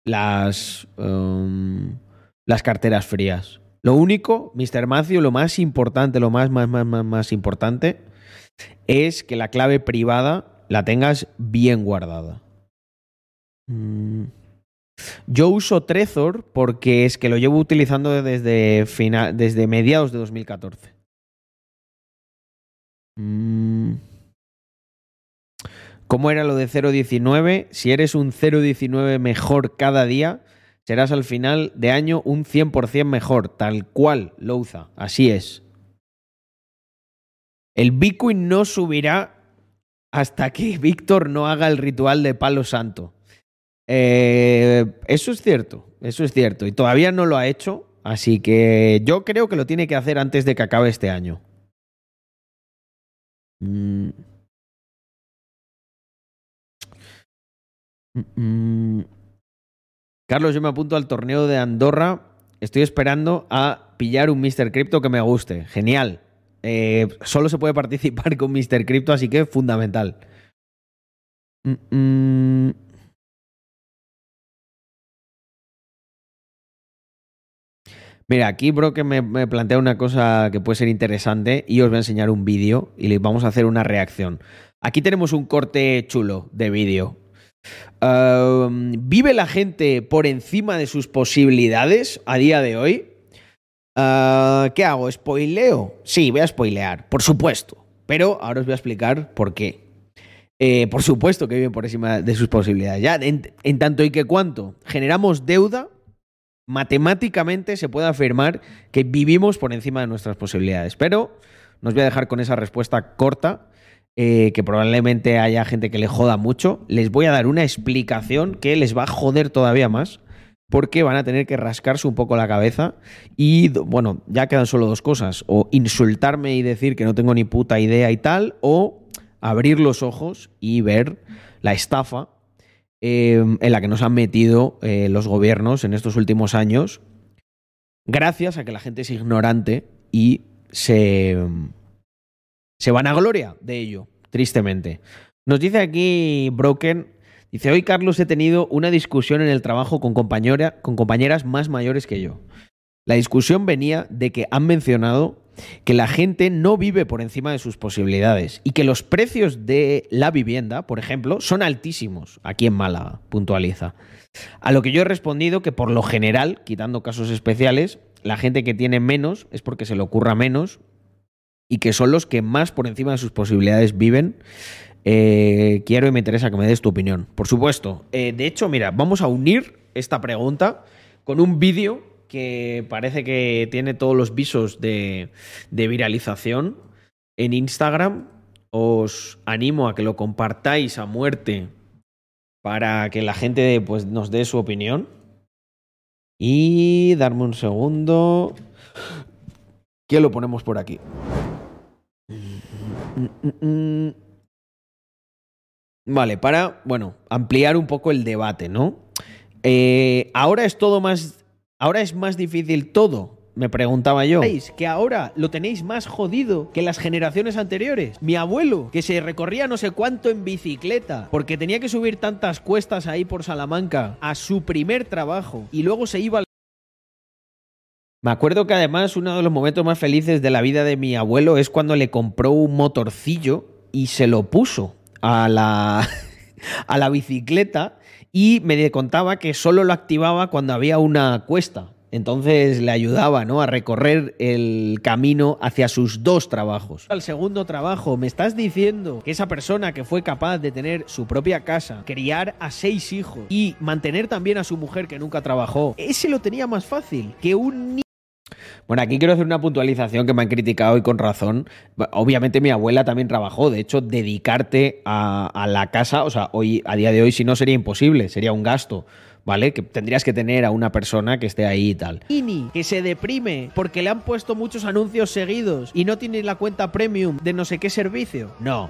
Las, um, las carteras frías. Lo único, Mr. Matthew, lo más importante, lo más, más, más, más importante, es que la clave privada la tengas bien guardada. Mm. Yo uso Trezor porque es que lo llevo utilizando desde, fina- desde mediados de 2014. Mm. ¿Cómo era lo de 0.19? Si eres un 0.19 mejor cada día, serás al final de año un 100% mejor, tal cual, Louza. Así es. El Bitcoin no subirá hasta que Víctor no haga el ritual de palo santo. Eh, eso es cierto, eso es cierto. Y todavía no lo ha hecho, así que yo creo que lo tiene que hacer antes de que acabe este año. Mm. Mm. Carlos, yo me apunto al torneo de Andorra. Estoy esperando a pillar un Mr. Crypto que me guste. Genial. Eh, solo se puede participar con Mr. Crypto, así que fundamental. Mm, mm. Mira, aquí Brock me, me plantea una cosa que puede ser interesante y os voy a enseñar un vídeo y le vamos a hacer una reacción. Aquí tenemos un corte chulo de vídeo. Um, ¿Vive la gente por encima de sus posibilidades a día de hoy? Uh, ¿Qué hago? ¿Spoileo? Sí, voy a spoilear, por supuesto. Pero ahora os voy a explicar por qué. Eh, por supuesto que viven por encima de sus posibilidades. Ya, en, en tanto y que cuanto generamos deuda, matemáticamente se puede afirmar que vivimos por encima de nuestras posibilidades. Pero nos voy a dejar con esa respuesta corta, eh, que probablemente haya gente que le joda mucho. Les voy a dar una explicación que les va a joder todavía más, porque van a tener que rascarse un poco la cabeza. Y bueno, ya quedan solo dos cosas: o insultarme y decir que no tengo ni puta idea y tal, o abrir los ojos y ver la estafa eh, en la que nos han metido eh, los gobiernos en estos últimos años, gracias a que la gente es ignorante y se, se van a gloria de ello, tristemente. Nos dice aquí Broken, dice, hoy Carlos he tenido una discusión en el trabajo con, compañera, con compañeras más mayores que yo. La discusión venía de que han mencionado que la gente no vive por encima de sus posibilidades y que los precios de la vivienda, por ejemplo, son altísimos aquí en Málaga, puntualiza. A lo que yo he respondido que por lo general, quitando casos especiales, la gente que tiene menos es porque se le ocurra menos y que son los que más por encima de sus posibilidades viven. Eh, quiero y me interesa que me des tu opinión. Por supuesto. Eh, de hecho, mira, vamos a unir esta pregunta con un vídeo que parece que tiene todos los visos de, viralización en Instagram. Os animo a que lo compartáis a muerte para que la gente pues, nos dé su opinión. Y darme un segundo. Que lo ponemos por aquí. Vale, para, bueno, ampliar un poco el debate, ¿no? Eh, ahora es todo más. Ahora es más difícil todo. Me preguntaba yo. ¿Veis que ahora lo tenéis más jodido que las generaciones anteriores? Mi abuelo, que se recorría no sé cuánto en bicicleta, porque tenía que subir tantas cuestas ahí por Salamanca a su primer trabajo y luego se iba al me acuerdo que además uno de los momentos más felices de la vida de mi abuelo es cuando le compró un motorcillo y se lo puso a la, a la bicicleta y me contaba que solo lo activaba cuando había una cuesta. Entonces le ayudaba ¿no? a recorrer el camino hacia sus dos trabajos. Al segundo trabajo, me estás diciendo que esa persona que fue capaz de tener su propia casa, criar a seis hijos y mantener también a su mujer que nunca trabajó, ese lo tenía más fácil que un niño bueno, aquí quiero hacer una puntualización que me han criticado y con razón. Obviamente mi abuela también trabajó, de hecho, dedicarte a, a, la casa, o sea, hoy, a día de hoy, si no sería imposible, sería un gasto. ¿Vale? Que tendrías que tener a una persona que esté ahí y tal. Ini, que se deprime porque le han puesto muchos anuncios seguidos y no tiene la cuenta premium de no sé qué servicio. No.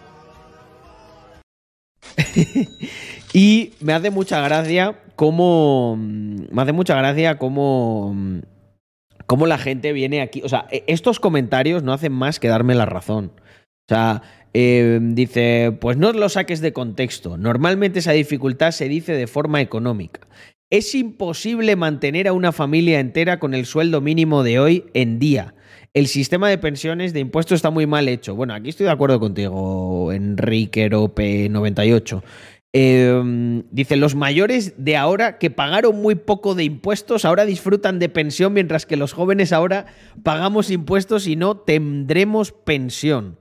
y me hace mucha gracia cómo. Me hace mucha gracia cómo cómo la gente viene aquí. O sea, e, estos comentarios no hacen más que darme la razón. O sea, eh, dice, pues no lo saques de contexto. Normalmente esa dificultad se dice de forma económica. Es imposible mantener a una familia entera con el sueldo mínimo de hoy en día. El sistema de pensiones de impuestos está muy mal hecho. Bueno, aquí estoy de acuerdo contigo, Enrique Rope 98. Eh, dice, los mayores de ahora que pagaron muy poco de impuestos ahora disfrutan de pensión mientras que los jóvenes ahora pagamos impuestos y no tendremos pensión.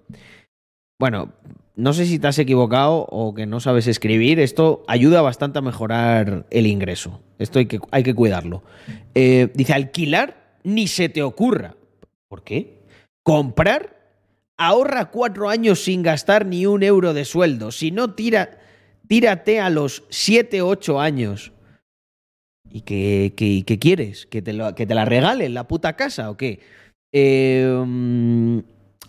Bueno, no sé si te has equivocado o que no sabes escribir. Esto ayuda bastante a mejorar el ingreso. Esto hay que, hay que cuidarlo. Eh, dice, alquilar ni se te ocurra. ¿Por qué? Comprar ahorra cuatro años sin gastar ni un euro de sueldo. Si no tira tírate a los 7, 8 años. ¿Y qué, qué, quieres? ¿Que te, lo, ¿Que te la regalen la puta casa o qué? Eh,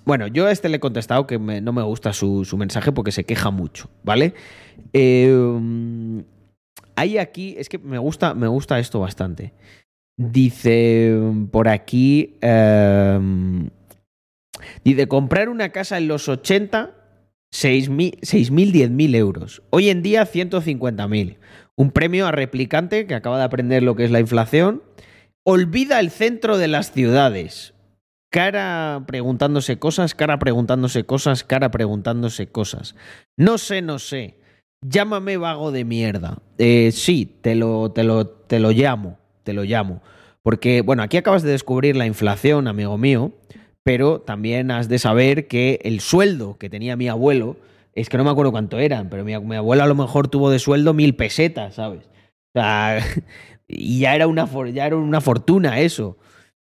bueno, yo a este le he contestado que no me gusta su, su, mensaje porque se queja mucho, ¿vale? Eh, hay aquí, es que me gusta, me gusta esto bastante. Dice por aquí, eh, dice, comprar una casa en los 80 6.000, 10.000 euros. Hoy en día 150.000. Un premio a replicante que acaba de aprender lo que es la inflación. Olvida el centro de las ciudades. Cara preguntándose cosas, cara preguntándose cosas, cara preguntándose cosas. No sé, no sé. Llámame vago de mierda. Eh, sí, te lo, te, lo, te lo llamo, te lo llamo. Porque, bueno, aquí acabas de descubrir la inflación, amigo mío pero también has de saber que el sueldo que tenía mi abuelo, es que no me acuerdo cuánto eran, pero mi, mi abuelo a lo mejor tuvo de sueldo mil pesetas, ¿sabes? O sea, y ya era una, ya era una fortuna eso.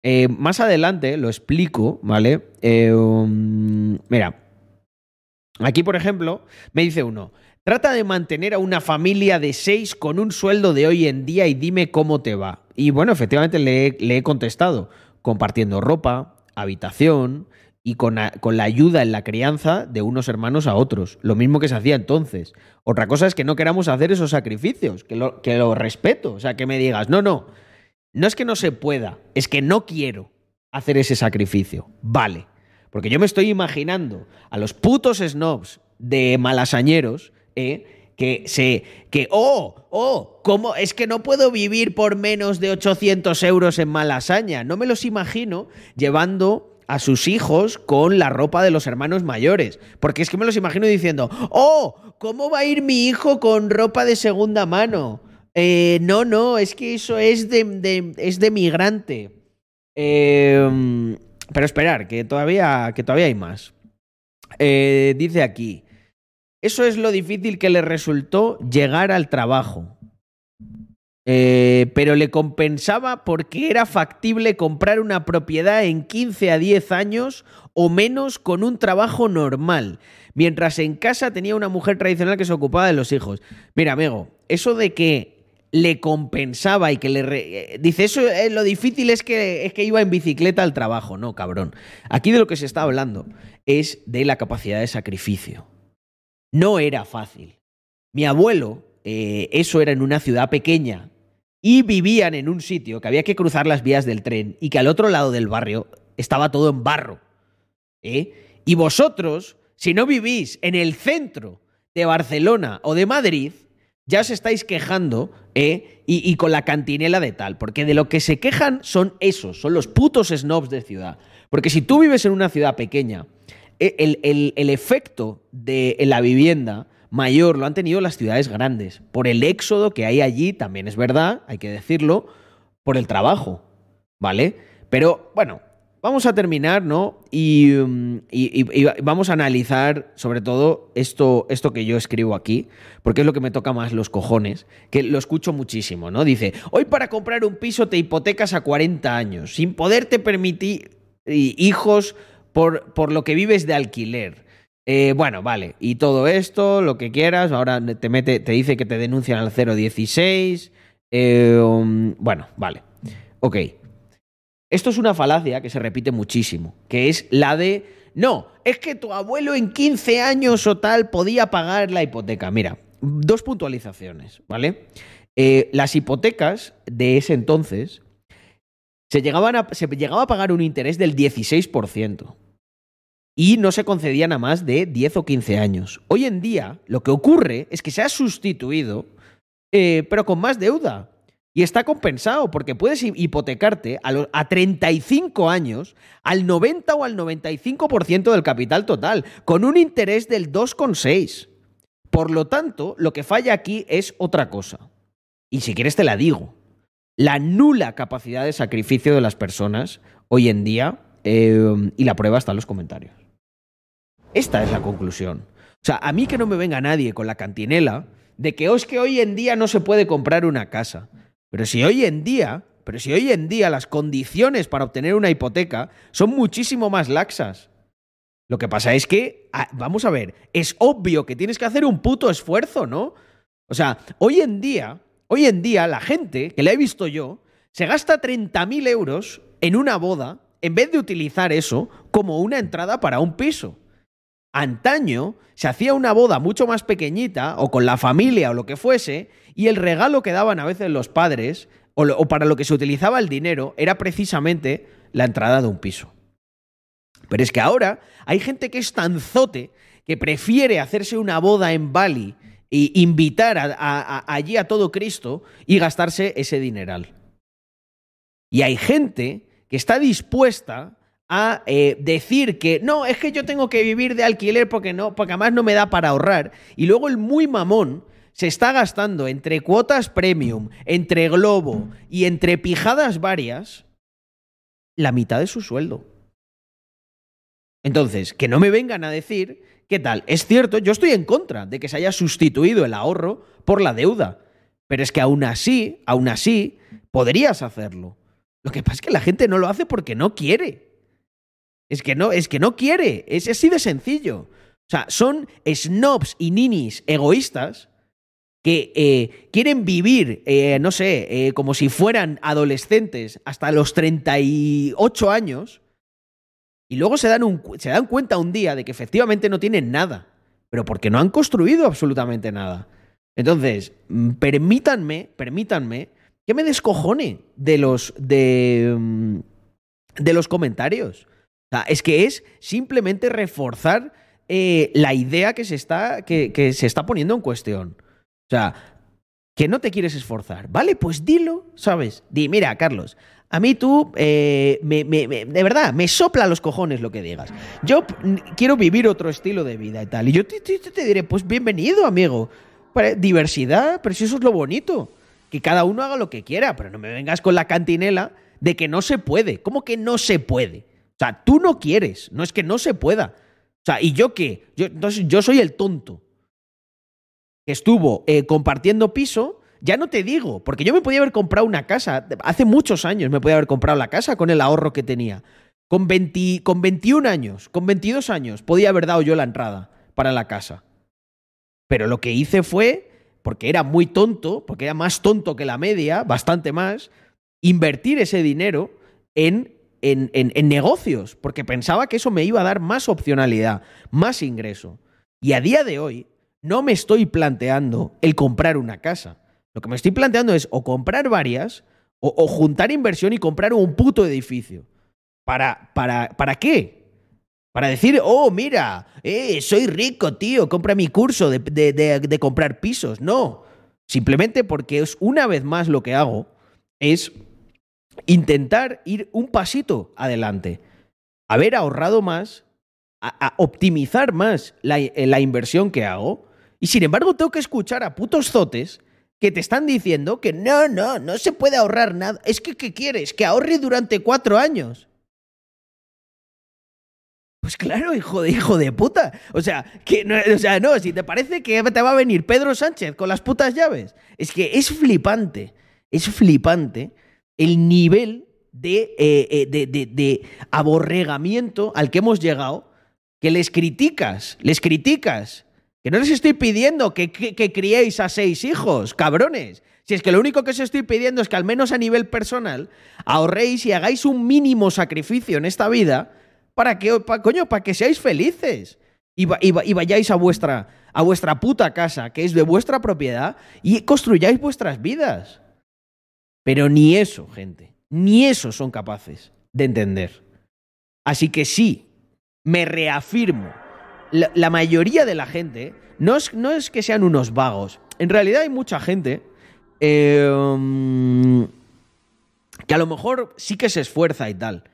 Eh, más adelante lo explico, ¿vale? Eh, um, mira, aquí por ejemplo, me dice uno, trata de mantener a una familia de seis con un sueldo de hoy en día y dime cómo te va. Y bueno, efectivamente le, le he contestado, compartiendo ropa, habitación y con, con, la ayuda en la crianza de unos hermanos a otros. Lo mismo que se hacía entonces. Otra cosa es que no queramos hacer esos sacrificios, que lo, que lo respeto. O sea, que me digas, no, no, no es que no se pueda, es que no quiero hacer ese sacrificio. Vale. Porque yo me estoy imaginando a los putos snobs de malasañeros, ¿eh? Que se que oh oh cómo es que no puedo vivir por menos de 800 euros en Malasaña no me los imagino llevando a sus hijos con la ropa de los hermanos mayores. Porque es que me los imagino diciendo oh cómo va a ir mi hijo con ropa de segunda mano eh, no no es que eso es de, es de migrante eh, pero esperar, que todavía, que todavía hay más. Eh, dice aquí, eso es lo difícil que le resultó llegar al trabajo. Eh, pero le compensaba porque era factible comprar una propiedad en 15 a 10 años o menos con un trabajo normal, mientras en casa tenía una mujer tradicional que se ocupaba de los hijos. Mira, amigo, eso de que le compensaba y que le... eh, Dice, eso eh, lo difícil es que, es que iba en bicicleta al trabajo. No, cabrón. Aquí de lo que se está hablando es de la capacidad de sacrificio. No era fácil. Mi abuelo, eh, eso era en una ciudad pequeña, y vivían en un sitio que había que cruzar las vías del tren y que al otro lado del barrio estaba todo en barro. ¿eh? Y vosotros, si no vivís en el centro de Barcelona o de Madrid, ya os estáis quejando ¿eh? y, con la cantinela de tal, porque de lo que se quejan son esos, son los putos snobs de ciudad. Porque si tú vives en una ciudad pequeña, el, el- el efecto de la vivienda mayor lo han tenido las ciudades grandes, por el éxodo que hay allí, también es verdad, hay que decirlo, por el trabajo, ¿vale? Pero bueno, vamos a terminar, ¿no? Y, mm, y- y- vamos a analizar sobre todo esto, esto que yo escribo aquí, porque es lo que me toca más los cojones, que lo escucho muchísimo, ¿no? Dice, hoy para comprar un piso te hipotecas a 40 años, sin poderte permitir hijos por, por lo que vives de alquiler. Eh, bueno, vale, y todo esto, lo que quieras, ahora te mete, te dice que te denuncian al 016. eh, um, bueno, vale. Ok. Esto es una falacia que se repite muchísimo, que es la de, no, es que tu abuelo en 15 años o tal podía pagar la hipoteca. Mira, dos puntualizaciones, ¿vale? Eh, las hipotecas de ese entonces se, llegaban a, se llegaba a pagar un interés del 16% y no se concedían a más de 10 o 15 años. Hoy en día lo que ocurre es que se ha sustituido, eh, pero con más deuda. Y está compensado porque puedes hi- hipotecarte a, lo- a 35 años al 90 o al 95% del capital total, con un interés del 2,6. Por lo tanto, lo que falla aquí es otra cosa. Y si quieres te la digo. La nula capacidad de sacrificio de las personas hoy en día, eh, y la prueba está en los comentarios. Esta es la conclusión. O sea, a mí que no me venga nadie con la cantinela de que "Oh, que hoy en día no se puede comprar una casa. Pero si hoy en día, pero si hoy en día las condiciones para obtener una hipoteca son muchísimo más laxas. Lo que pasa es que, vamos a ver, es obvio que tienes que hacer un puto esfuerzo, ¿no? O sea, hoy en día, hoy en día la gente, que la he visto yo, se gasta 30.000 euros en una boda en vez de utilizar eso como una entrada para un piso. Antaño se hacía una boda mucho más pequeñita, o con la familia o lo que fuese, y el regalo que daban a veces los padres, o, para lo que se utilizaba el dinero, era precisamente la entrada de un piso. Pero es que ahora hay gente que es tan zote que prefiere hacerse una boda en Bali e invitar a- allí a todo Cristo y gastarse ese dineral. Y hay gente que está dispuesta a eh, decir que no, es que yo tengo que vivir de alquiler porque no, porque además no me da para ahorrar. Y luego el muy mamón se está gastando entre cuotas premium, entre globo y entre pijadas varias la mitad de su sueldo. Entonces, que no me vengan a decir qué tal. Es cierto, yo estoy en contra de que se haya sustituido el ahorro por la deuda. Pero es que aún así, aún así, podrías hacerlo. Lo que pasa es que la gente no lo hace porque no quiere. Es que no, es que no quiere. Es así de sencillo. O sea, son snobs y ninis egoístas que eh, quieren vivir, eh, no sé, eh, como si fueran adolescentes hasta los 38 años y luego se dan, un se dan cuenta un día de que efectivamente no tienen nada, pero porque no han construido absolutamente nada. Entonces, mm, permítanme, permítanme que me descojone de los, de, mm, de los comentarios. O sea, es que es simplemente reforzar eh, la idea que se, está, que, se está poniendo en cuestión. O sea, que no te quieres esforzar. Vale, pues dilo, ¿sabes? Di, mira, Carlos, a mí tú, eh, me- de verdad, me sopla los cojones lo que digas. Yo quiero vivir otro estilo de vida y tal. Y yo te, te- te diré, pues bienvenido, amigo. Diversidad, pero si eso es lo bonito. Que cada uno haga lo que quiera, pero no me vengas con la cantinela de que no se puede. ¿Cómo que no se puede? O sea, tú no quieres, no es que no se pueda. O sea, ¿y yo qué? Yo, entonces yo soy el tonto que estuvo eh, compartiendo piso, ya no te digo, porque yo me podía haber comprado una casa, hace muchos años me podía haber comprado la casa con el ahorro que tenía. Con, 20 con 21 años, con 22 años, podía haber dado yo la entrada para la casa. Pero lo que hice fue, porque era muy tonto, porque era más tonto que la media, bastante más, invertir ese dinero en, en, en, en negocios, porque pensaba que eso me iba a dar más opcionalidad, más ingreso. Y a día de hoy no me estoy planteando el comprar una casa. Lo que me estoy planteando es o comprar varias o, juntar inversión y comprar un puto edificio. ¿Para, para, ¿Para qué? Para decir, oh, mira, eh, soy rico, tío, compra mi curso de, de- de- de comprar pisos. No, simplemente porque es una vez más lo que hago es intentar ir un pasito adelante. Haber ahorrado más, a, optimizar más la, eh, la inversión que hago. Y sin embargo tengo que escuchar a putos zotes que te están diciendo que no, no, no se puede ahorrar nada. Es que, ¿qué quieres? Que ahorre durante cuatro años. Pues claro, hijo de hijo de puta. O sea, que no, o sea, no, si te parece que te va a venir Pedro Sánchez con las putas llaves. Es que es flipante. Es flipante el nivel de, eh, eh, aborregamiento al que hemos llegado. Que les criticas, les criticas. Que no les estoy pidiendo que, criéis a seis hijos, cabrones. Si es que lo único que os estoy pidiendo es que al menos a nivel personal ahorréis y hagáis un mínimo sacrificio en esta vida para que, coño, para que seáis felices. Y, y vayáis a vuestra, a vuestra puta casa, que es de vuestra propiedad, y construyáis vuestras vidas. Pero ni eso, gente, ni eso son capaces de entender. Así que sí, me reafirmo. La, mayoría de la gente no es, no es que sean unos vagos. En realidad hay mucha gente mm, que a lo mejor sí que se esfuerza y tal.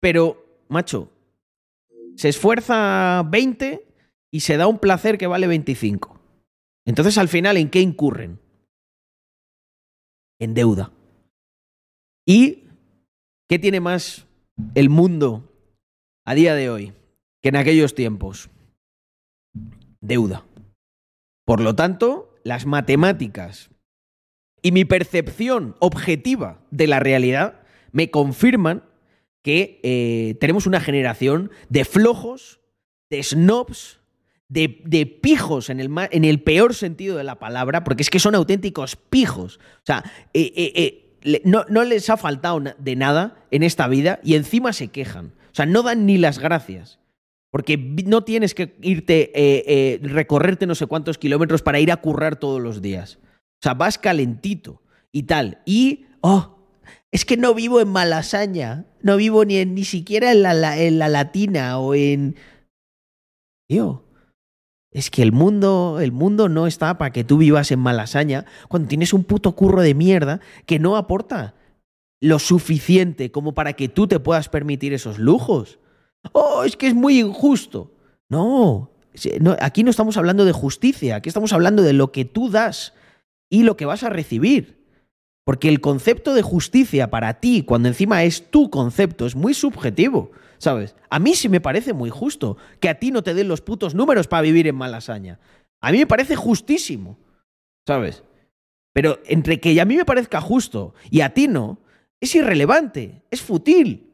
Pero, macho, se esfuerza 20 y se da un placer que vale 25. Entonces, al final, ¿en qué incurren? En deuda. ¿Y qué tiene más el mundo a día de hoy que en aquellos tiempos? Deuda. Por lo tanto, las matemáticas y mi percepción objetiva de la realidad me confirman que eh, tenemos una generación de flojos, de snobs, de, pijos en el, en el peor sentido de la palabra, porque es que son auténticos pijos. O sea, eh, eh, eh, no, no les ha faltado de nada en esta vida y encima se quejan. O sea, no dan ni las gracias. Porque no tienes que irte, eh, eh, recorrerte no sé cuántos kilómetros para ir a currar todos los días. O sea, vas calentito y tal. Y, oh, es que no vivo en Malasaña. No vivo ni, en, ni siquiera en la, la- en la Latina o en... Tío, es que el mundo, el mundo no está para que tú vivas en Malasaña cuando tienes un puto curro de mierda que no aporta lo suficiente como para que tú te puedas permitir esos lujos. Oh, es que es muy injusto. No, no, aquí no estamos hablando de justicia, aquí estamos hablando de lo que tú das y lo que vas a recibir. Porque el concepto de justicia para ti, cuando encima es tu concepto, es muy subjetivo, ¿sabes? A mí sí me parece muy justo que a ti no te den los putos números para vivir en Malasaña. A mí me parece justísimo, ¿sabes? Pero entre que a mí me parezca justo y a ti no, es irrelevante, es fútil.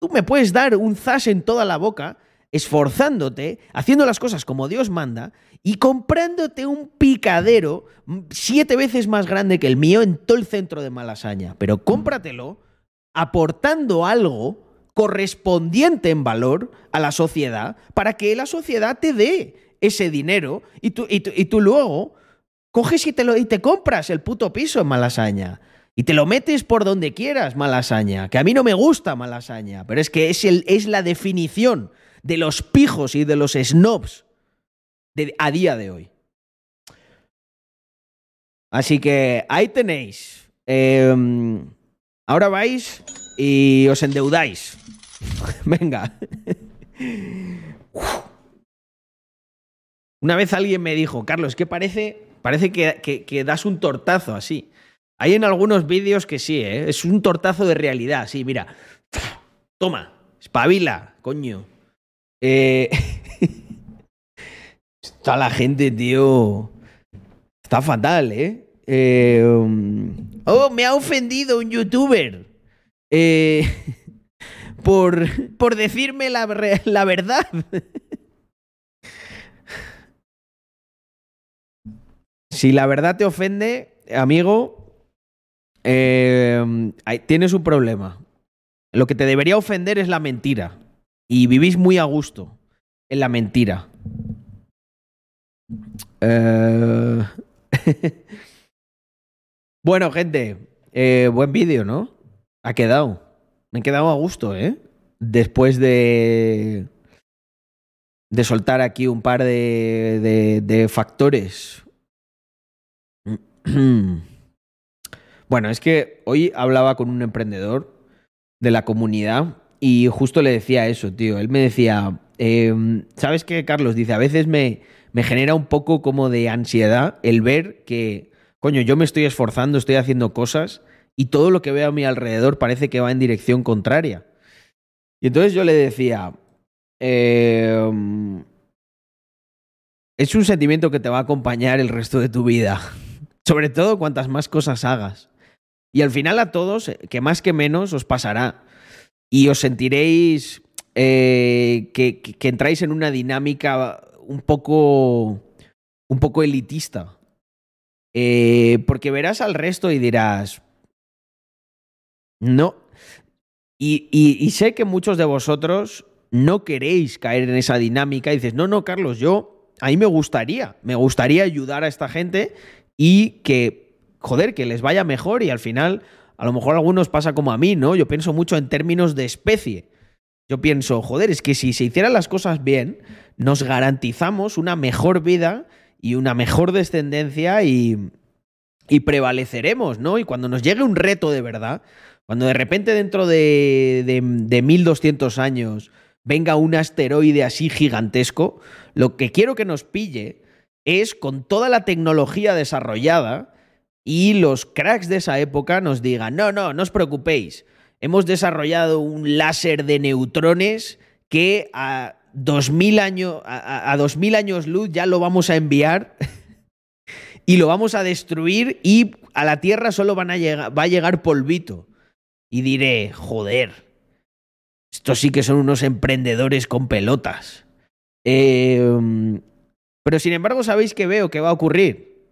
Tú me puedes dar un zas en toda la boca, esforzándote, haciendo las cosas como Dios manda y comprándote un picadero siete veces más grande que el mío en todo el centro de Malasaña. Pero cómpratelo aportando algo correspondiente en valor a la sociedad para que la sociedad te dé ese dinero y tú, y tú, y tú luego coges y te, lo, y te compras el puto piso en Malasaña. Y te lo metes por donde quieras, Malasaña. Que a mí no me gusta Malasaña, pero es que es, el, es la definición de los pijos y de los snobs a día de hoy. Así que ahí tenéis. Eh, ahora vais y os endeudáis. Venga. Una vez alguien me dijo, Carlos, que parece, parece que, que- das un tortazo así. Hay en algunos vídeos que sí, ¿eh? es un tortazo de realidad. Sí, mira. Toma. espabila, coño. Eh, está la gente, tío. Está fatal, ¿eh? Eh, um, oh, me ha ofendido un youtuber. Eh, por, por decirme la, la verdad. Si la verdad te ofende, amigo, hay- tienes un problema. Lo que te debería ofender es la mentira. Y vivís muy a gusto en la mentira. Eh, bueno, gente, eh, buen vídeo, ¿no? Ha quedado. Me he quedado a gusto, ¿eh? Después de. de soltar aquí un par de, de, de factores. Bueno, es que hoy hablaba con un emprendedor de la comunidad y justo le decía eso, tío. Él me decía, em, ¿sabes qué, Carlos? Dice, a veces me, me genera un poco como de ansiedad el ver que, coño, yo me estoy esforzando, estoy haciendo cosas y todo lo que veo a mi alrededor parece que va en dirección contraria. Y entonces yo le decía, em, es un sentimiento que te va a acompañar el resto de tu vida. Sobre todo cuantas más cosas hagas. Y al final a todos, eh, que más que menos, os pasará. Y os sentiréis eh, que, entráis en una dinámica un poco, un poco elitista. Eh, porque verás al resto y dirás, no. Y, y- sé que muchos de vosotros no queréis caer en esa dinámica y dices, no, no, Carlos, yo, a mí me gustaría, me gustaría ayudar a esta gente y que, joder, que les vaya mejor y al final, a lo mejor a algunos pasa como a mí, ¿no? Yo pienso mucho en términos de especie. Yo pienso, joder, es que si se hicieran las cosas bien, nos garantizamos una mejor vida y una mejor descendencia y, y prevaleceremos, ¿no? Y cuando nos llegue un reto de verdad, cuando de repente dentro de, de, de 1200 años venga un asteroide así gigantesco, lo que quiero que nos pille es con toda la tecnología desarrollada y los cracks de esa época nos digan, no, no, no os preocupéis, hemos desarrollado un láser de neutrones que a 2000 años, a, a- a 2000 años luz ya lo vamos a enviar y lo vamos a destruir y a la Tierra solo van a llegar, va a llegar polvito. Y diré, joder, estos sí que son unos emprendedores con pelotas. Eh, pero sin embargo, ¿sabéis qué veo que va a ocurrir?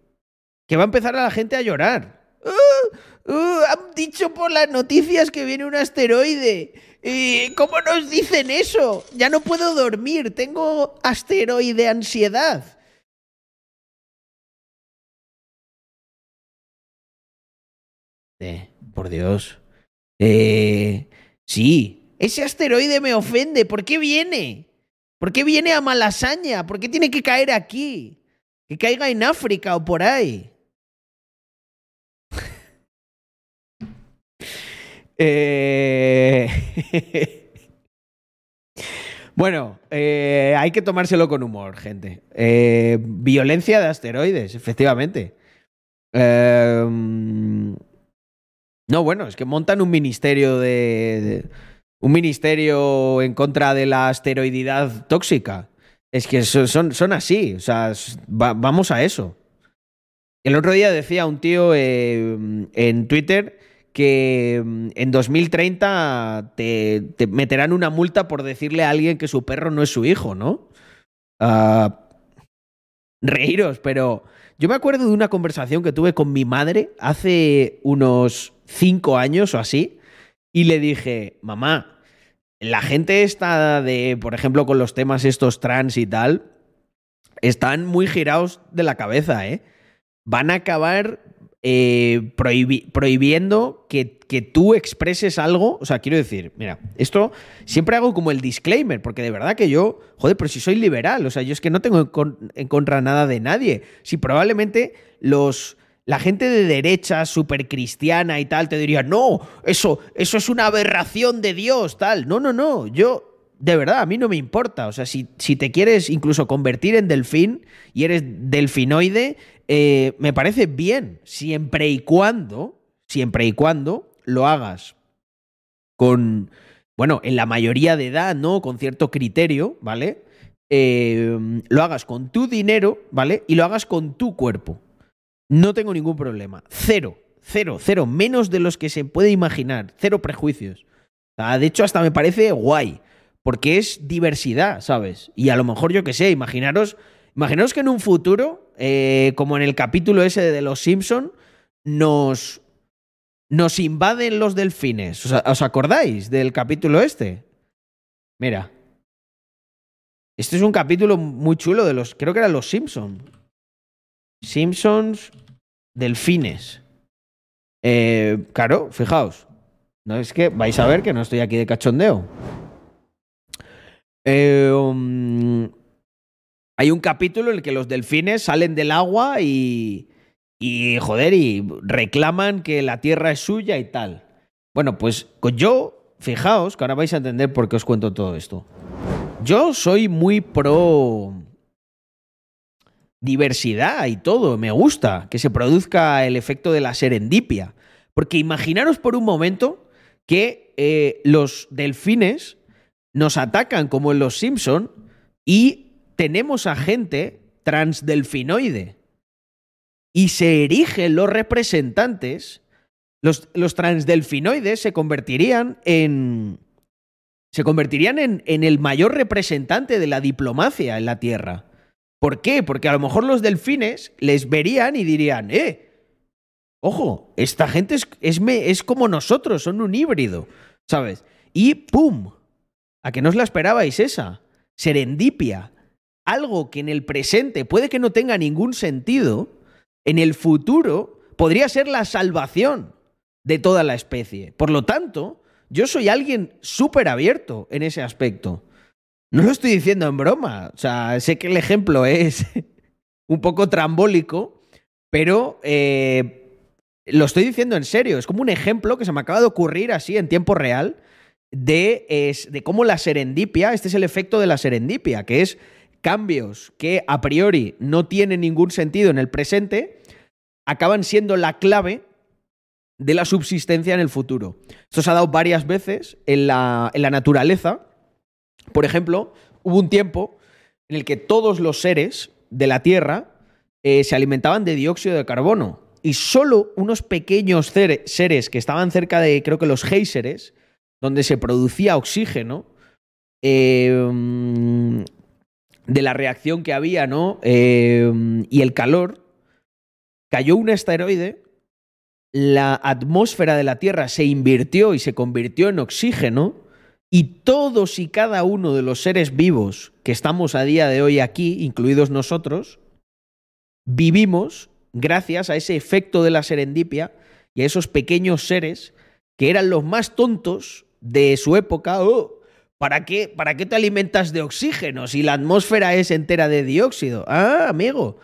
Que va a empezar a la gente a llorar. ¡Uh! ¡Uh! han dicho por las noticias que viene un asteroide. Eh, ¿Cómo nos dicen eso? Ya no puedo dormir, tengo asteroide ansiedad. Eh, por Dios. Eh, sí, ese asteroide me ofende. ¿Por qué viene? ¿Por qué viene a Malasaña? ¿Por qué tiene que caer aquí? Que caiga en África o por ahí. Eh... bueno, eh, hay que tomárselo con humor, gente. Eh, violencia de asteroides, efectivamente. Eh, no, bueno, es que montan un ministerio de, un ministerio en contra de la asteroididad tóxica. Es que son, son, así, o sea, vamos a eso. El otro día decía un tío eh, en Twitter que mm, en 2030 te, te meterán una multa por decirle a alguien que su perro no es su hijo, ¿no? Ah, reíros, pero yo me acuerdo de una conversación que tuve con mi madre hace unos cinco años o así, y le dije, mamá, la gente está de, por ejemplo, con los temas estos trans y tal, están muy girados de la cabeza, ¿eh? Van a acabar eh, prohibi- prohibiendo que, que tú expreses algo. O sea, quiero decir, mira, esto siempre hago como el disclaimer, porque de verdad que yo, joder, pero si soy liberal, o sea, yo es que no tengo en contra nada de nadie. Si probablemente los. La gente de derecha, súper cristiana y tal, te diría, no, eso, eso es una aberración de Dios, tal. No, no, no. Yo, de verdad, a mí no me importa. O sea, si, si te quieres incluso convertir en delfín y eres delfinoide, eh, me parece bien, siempre y cuando, siempre y cuando lo hagas con, bueno, en la mayoría de edad, ¿no? Con cierto criterio, ¿vale? Eh, lo hagas con tu dinero, ¿vale? Y lo hagas con tu cuerpo. No tengo ningún problema. Cero, cero, cero. Menos de los que se puede imaginar. Cero prejuicios. De hecho, hasta me parece guay. Porque es diversidad, ¿sabes? Y a lo mejor, yo qué sé, imaginaros, imaginaros que en un futuro, eh, como en el capítulo ese de Los Simpson, nos, nos invaden los delfines. ¿Os, acordáis del capítulo este? Mira. Este es un capítulo muy chulo de los. Creo que eran los Simpsons. Simpsons delfines. Eh, claro, fijaos. No es que vais a ver que no estoy aquí de cachondeo. Eh, um, hay un capítulo en el que los delfines salen del agua y. Y joder, y reclaman que la tierra es suya y tal. Bueno, pues yo, fijaos, que ahora vais a entender por qué os cuento todo esto. Yo soy muy pro diversidad y todo. Me gusta que se produzca el efecto de la serendipia. Porque imaginaros por un momento que eh, los delfines nos atacan como en los Simpson y tenemos a gente transdelfinoide. Y se erigen los representantes. Los, los transdelfinoides se convertirían en se convertirían en, en, el mayor representante de la diplomacia en la Tierra. ¿Por qué? Porque a lo mejor los delfines les verían y dirían, eh, ojo, esta gente es, es, es como nosotros, son un híbrido, ¿sabes? Y ¡pum! A que no os la esperabais esa. Serendipia. Algo que en el presente puede que no tenga ningún sentido, en el futuro podría ser la salvación de toda la especie. Por lo tanto, yo soy alguien súper abierto en ese aspecto. No lo estoy diciendo en broma. O sea, sé que el ejemplo es un poco trambólico, pero eh, lo estoy diciendo en serio. Es como un ejemplo que se me acaba de ocurrir así en tiempo real de, es, de cómo la serendipia, este es el efecto de la serendipia, que es cambios que a priori no tienen ningún sentido en el presente, acaban siendo la clave de la subsistencia en el futuro. Esto se ha dado varias veces en la, en la, naturaleza. Por ejemplo, hubo un tiempo en el que todos los seres de la Tierra eh, se alimentaban de dióxido de carbono y solo unos pequeños seres que estaban cerca de, creo que los géiseres, donde se producía oxígeno, eh, de la reacción que había, ¿no? Eh, y el calor, cayó un asteroide la atmósfera de la Tierra se invirtió y se convirtió en oxígeno, y todos y cada uno de los seres vivos que estamos a día de hoy aquí, incluidos nosotros, vivimos gracias a ese efecto de la serendipia y a esos pequeños seres que eran los más tontos de su época. Oh, ¿para, qué, ¿Para qué te alimentas de oxígeno si la atmósfera es entera de dióxido? Ah, amigo,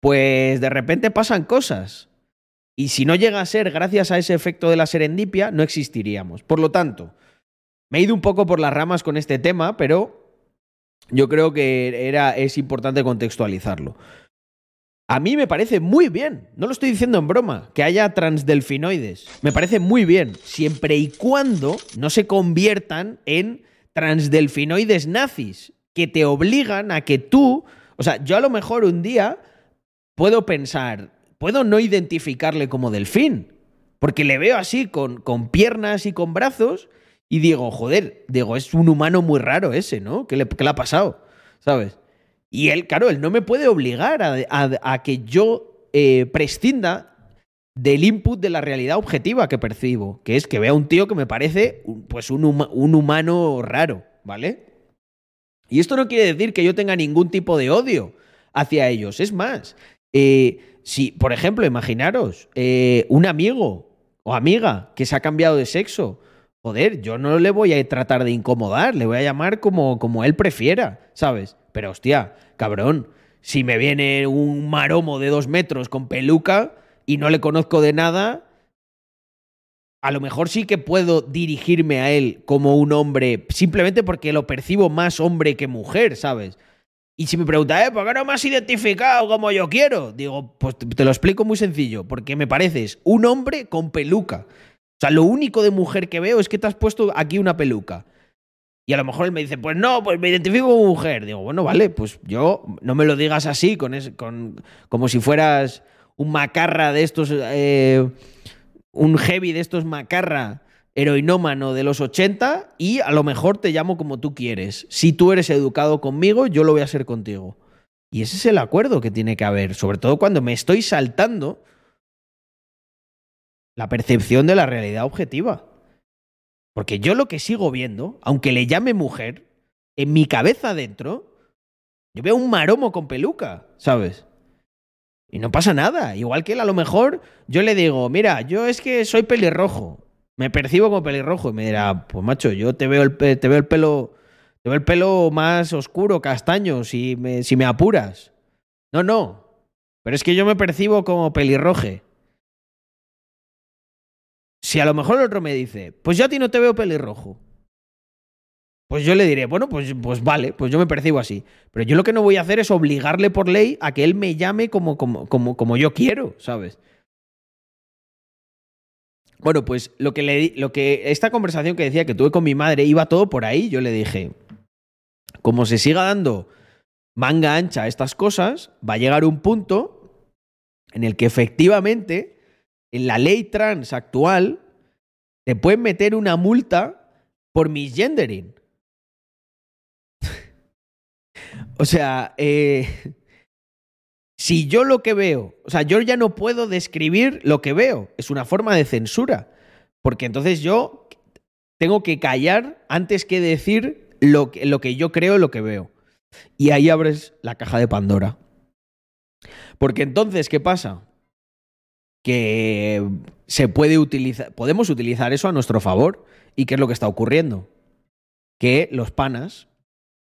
pues de repente pasan cosas. Y si no llega a ser gracias a ese efecto de la serendipia, no existiríamos. Por lo tanto, me he ido un poco por las ramas con este tema, pero yo creo que era, es importante contextualizarlo. A mí me parece muy bien, no lo estoy diciendo en broma, que haya transdelfinoides. Me parece muy bien, siempre y cuando no se conviertan en transdelfinoides nazis, que te obligan a que tú, o sea, yo a lo mejor un día puedo pensar, puedo no identificarle como delfín, porque le veo así con, con piernas y con brazos y digo, joder, digo, es un humano muy raro ese, ¿no? ¿Qué le, ha pasado? ¿Sabes? Y él, claro, él no me puede obligar a, que yo eh, prescinda del input de la realidad objetiva que percibo, que es que vea un tío que me parece pues un, un humano raro, ¿vale? Y esto no quiere decir que yo tenga ningún tipo de odio hacia ellos, es más, eh, si, por ejemplo, imaginaros, eh, un amigo o amiga que se ha cambiado de sexo, joder, yo no le voy a tratar de incomodar, le voy a llamar como, como él prefiera, ¿sabes? Pero hostia, cabrón, si me viene un maromo de dos metros con peluca y no le conozco de nada, a lo mejor sí que puedo dirigirme a él como un hombre, simplemente porque lo percibo más hombre que mujer, ¿sabes? Y si me preguntas, ¿eh, ¿por qué no me has identificado como yo quiero? Digo, pues te lo explico muy sencillo, porque me pareces un hombre con peluca. O sea, lo único de mujer que veo es que te has puesto aquí una peluca. Y a lo mejor él me dice, pues no, pues me identifico como mujer. Digo, bueno, vale, pues yo no me lo digas así, con ese- con, como si fueras un macarra de estos, eh, un heavy de estos macarra heroinómano de los 80 y a lo mejor te llamo como tú quieres. Si tú eres educado conmigo, yo lo voy a ser contigo. Y ese es el acuerdo que tiene que haber, sobre todo cuando me estoy saltando la percepción de la realidad objetiva. Porque yo lo que sigo viendo, aunque le llame mujer, en mi cabeza adentro, yo veo un maromo con peluca, ¿sabes? Y no pasa nada. Igual que él, a lo mejor yo le digo, mira, yo es que soy pelirrojo. Me percibo como pelirrojo. Y me dirá, pues macho, yo te veo el, te veo el pelo. Te veo el pelo más oscuro, castaño, si me, si me apuras. No, no. Pero es que yo me percibo como pelirroje. Si a lo mejor el otro me dice, pues yo a ti no te veo pelirrojo. Pues yo le diré, bueno, pues, pues vale, pues yo me percibo así. Pero yo lo que no voy a hacer es obligarle por ley a que él me llame como, como, como, como yo quiero, ¿sabes? Bueno, pues lo que, le, lo que esta conversación que decía que tuve con mi madre iba todo por ahí. Yo le dije, como se siga dando manga ancha a estas cosas, va a llegar un punto en el que efectivamente en la ley trans actual te pueden meter una multa por misgendering. o sea, eh, si yo lo que veo, o sea, yo ya no puedo describir lo que veo, es una forma de censura, porque entonces yo tengo que callar antes que decir lo que, lo que yo creo, lo que veo. Y ahí abres la caja de Pandora. Porque entonces, ¿qué pasa? Que se puede utilizar, podemos utilizar eso a nuestro favor. ¿Y qué es lo que está ocurriendo? Que los panas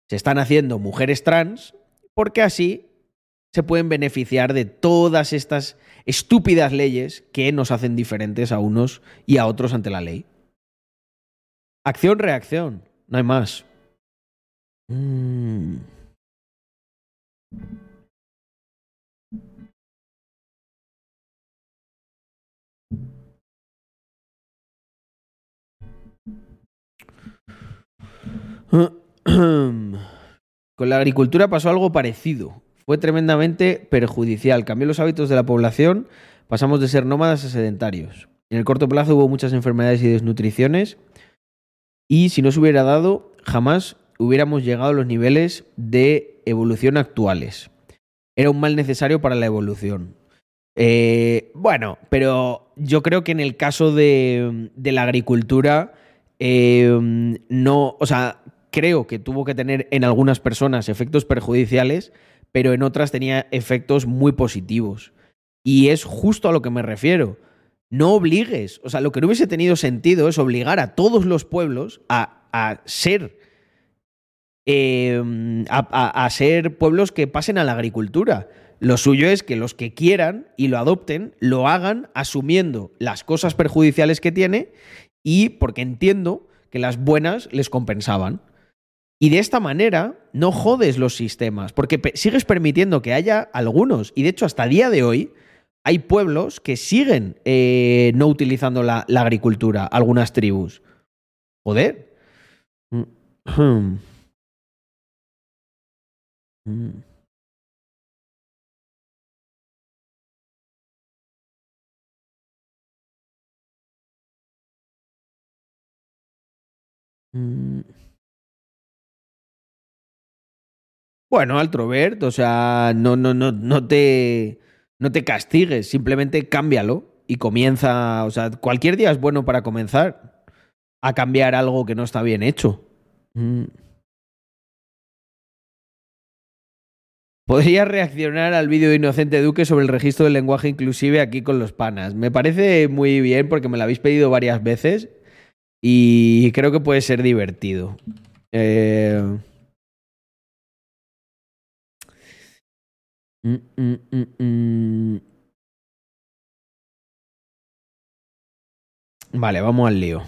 se están haciendo mujeres trans porque así se pueden beneficiar de todas estas estúpidas leyes que nos hacen diferentes a unos y a otros ante la ley. Acción-reacción, no hay más. Mm. Con la agricultura pasó algo parecido. Fue tremendamente perjudicial. Cambió los hábitos de la población. Pasamos de ser nómadas a sedentarios. En el corto plazo hubo muchas enfermedades y desnutriciones. Y si no se hubiera dado, jamás hubiéramos llegado a los niveles de evolución actuales. Era un mal necesario para la evolución. Eh, bueno, pero yo creo que en el caso de, la agricultura, eh, no, o sea, creo que tuvo que tener en algunas personas efectos perjudiciales, pero en otras tenía efectos muy positivos. Y es justo a lo que me refiero. No obligues, o sea, lo que no hubiese tenido sentido es obligar a todos los pueblos a, a ser a, a- a ser pueblos que pasen a la agricultura. Lo suyo es que los que quieran y lo adopten, lo hagan asumiendo las cosas perjudiciales que tiene y porque entiendo que las buenas les compensaban. Y de esta manera no jodes los sistemas, porque sigues permitiendo que haya algunos, y de hecho hasta día de hoy hay pueblos que siguen eh, no utilizando la, agricultura, algunas tribus. Joder. Mm. Bueno, Altrovert, o sea, no, no, no, no te, no te castigues, simplemente cámbialo y comienza, o sea, cualquier día es bueno para comenzar a cambiar algo que no está bien hecho. Mm. Podría reaccionar al vídeo de Inocente Duque sobre el registro del lenguaje inclusive aquí con los panas. Me parece muy bien porque me lo habéis pedido varias veces y creo que puede ser divertido. Eh... mm, mm, mm. Vale, vamos al lío.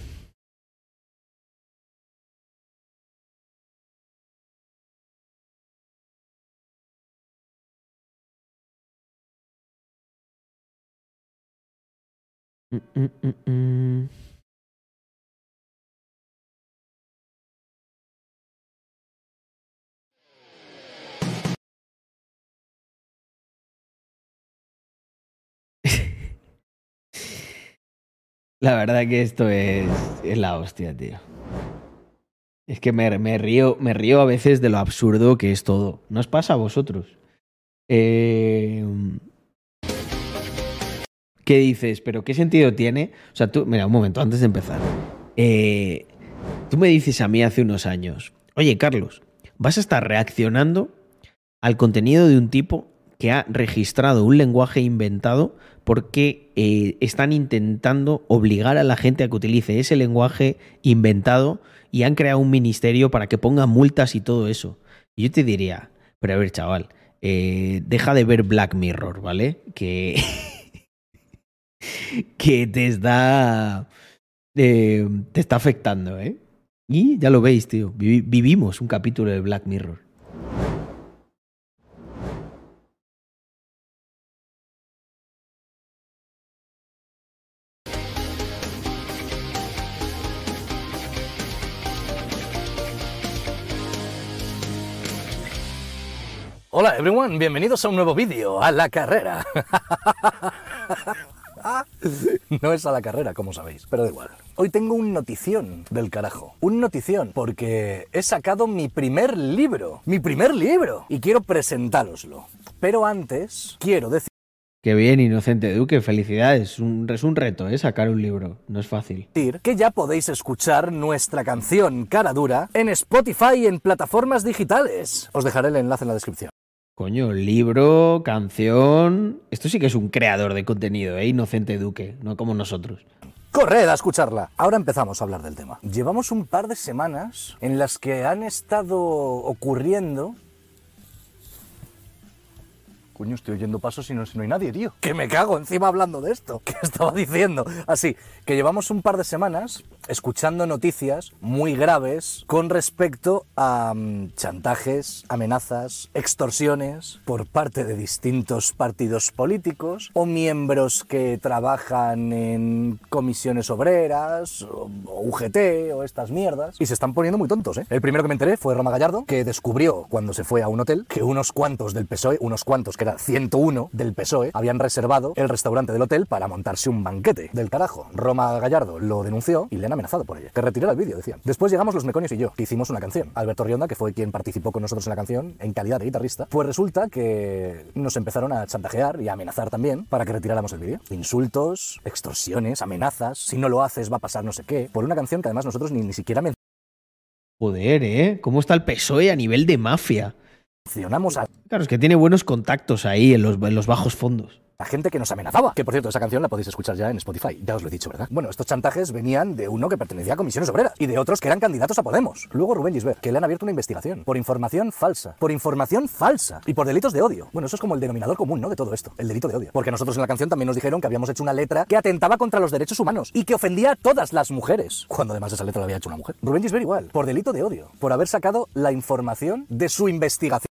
La verdad que esto es, es la hostia, tío. Es que me, río, me río a veces de lo absurdo que es todo. ¿No os pasa a vosotros? Eh, ¿Qué dices? ¿Pero qué sentido tiene? O sea, tú, mira, un momento, antes de empezar. Eh, tú me dices a mí hace unos años, oye, Carlos, vas a estar reaccionando al contenido de un tipo que ha registrado un lenguaje inventado porque eh, están intentando obligar a la gente a que utilice ese lenguaje inventado y han creado un ministerio para que ponga multas y todo eso. Yo te diría, pero a ver, chaval, eh, deja de ver Black Mirror, ¿vale? Que, que te está, eh, te está afectando, ¿eh? Y ya lo veis, tío, vivi- vivimos un capítulo de Black Mirror. Hola everyone, bienvenidos a un nuevo vídeo, a la carrera. No es a la carrera, como sabéis, pero da igual. Hoy tengo un notición del carajo. Un notición, porque he sacado mi primer libro. Mi primer libro. Y quiero presentároslo. Pero antes, quiero decir Qué bien, Inocente Duque, felicidades. Un- es un reto, ¿eh? Sacar un libro. No es fácil. que ya podéis escuchar nuestra canción Cara Dura en Spotify y en plataformas digitales. Os dejaré el enlace en la descripción. Coño, libro, canción. Esto sí que es un creador de contenido, ¿eh? Inocente Duque, no como nosotros. Corred a escucharla. Ahora empezamos a hablar del tema. Llevamos un par de semanas en las que han estado ocurriendo... Coño, estoy oyendo pasos y no, no hay nadie, tío. Que me cago encima hablando de esto. ¿Qué estaba diciendo? Así, que llevamos un par de semanas escuchando noticias muy graves con respecto a mm, chantajes, amenazas, extorsiones por parte de distintos partidos políticos o miembros que trabajan en comisiones obreras o, UGT o estas mierdas y se están poniendo muy tontos, ¿eh? El primero que me enteré fue Roma Gallardo que descubrió cuando se fue a un hotel que unos cuantos del PSOE, unos cuantos que era 101 del PSOE, habían reservado el restaurante del hotel para montarse un banquete del carajo. Roma Gallardo lo denunció y le han amenazado por ello. Que retirara el vídeo, decían. Después llegamos los Meconios y yo, que hicimos una canción. Alberto Rionda, que fue quien participó con nosotros en la canción en calidad de guitarrista, pues resulta que nos empezaron a chantajear y a amenazar también para que retiráramos el vídeo. Insultos, extorsiones, amenazas, si no lo haces va a pasar no sé qué, por una canción que además nosotros ni, ni siquiera Joder, ¿eh? ¿Cómo está el PSOE a nivel de mafia? Mencionamos a Claro, es que tiene buenos contactos ahí en los, en los bajos fondos. la gente que nos amenazaba. Que por cierto, esa canción la podéis escuchar ya en Spotify. Ya os lo he dicho, ¿verdad? Bueno, estos chantajes venían de uno que pertenecía a comisiones obreras y de otros que eran candidatos a Podemos. Luego Rubén Gisbert, que le han abierto una investigación por información falsa. Por información falsa. Y por delitos de odio. Bueno, eso es como el denominador común, ¿no? De todo esto. El delito de odio. Porque nosotros en la canción también nos dijeron que habíamos hecho una letra que atentaba contra los derechos humanos y que ofendía a todas las mujeres. Cuando además esa letra la había hecho una mujer. Rubén Gisbert igual. Por delito de odio. Por haber sacado la información de su investigación.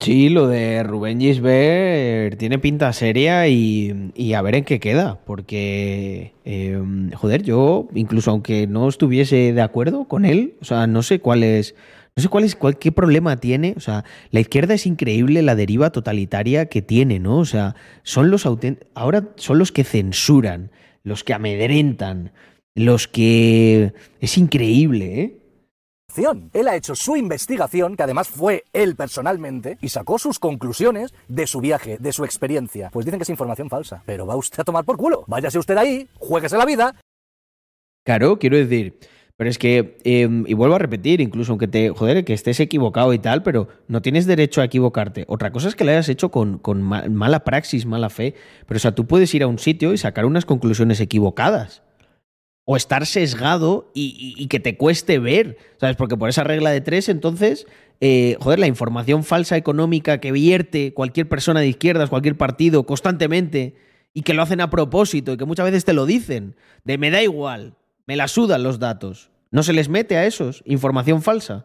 Sí, lo de Rubén Gisbert tiene pinta seria y, a ver en qué queda, porque, eh, joder, yo incluso aunque no estuviese de acuerdo con él, o sea, no sé cuál es, no sé cuál es, cuál, qué problema tiene, o sea, la izquierda es increíble la deriva totalitaria que tiene, ¿no? O sea, son los ahora son los que censuran, los que amedrentan, los que... Es increíble, ¿eh? Él ha hecho su investigación, que además fue él personalmente, y sacó sus conclusiones de su viaje, de su experiencia. Pues dicen que es información falsa. Pero va usted a tomar por culo. Váyase usted ahí, juéguese la vida. Claro, quiero decir. Pero es que, eh, y vuelvo a repetir, incluso aunque te, joder, que estés equivocado y tal, pero no tienes derecho a equivocarte. Otra cosa es que lo hayas hecho con, con ma- mala praxis, mala fe. Pero, o sea, tú puedes ir a un sitio y sacar unas conclusiones equivocadas. O estar sesgado y, que te cueste ver, ¿sabes? Porque por esa regla de tres, entonces, eh, joder, la información falsa económica que vierte cualquier persona de izquierdas, cualquier partido, constantemente, y que lo hacen a propósito y que muchas veces te lo dicen, de me da igual, me la sudan los datos. No se les mete a esos, información falsa,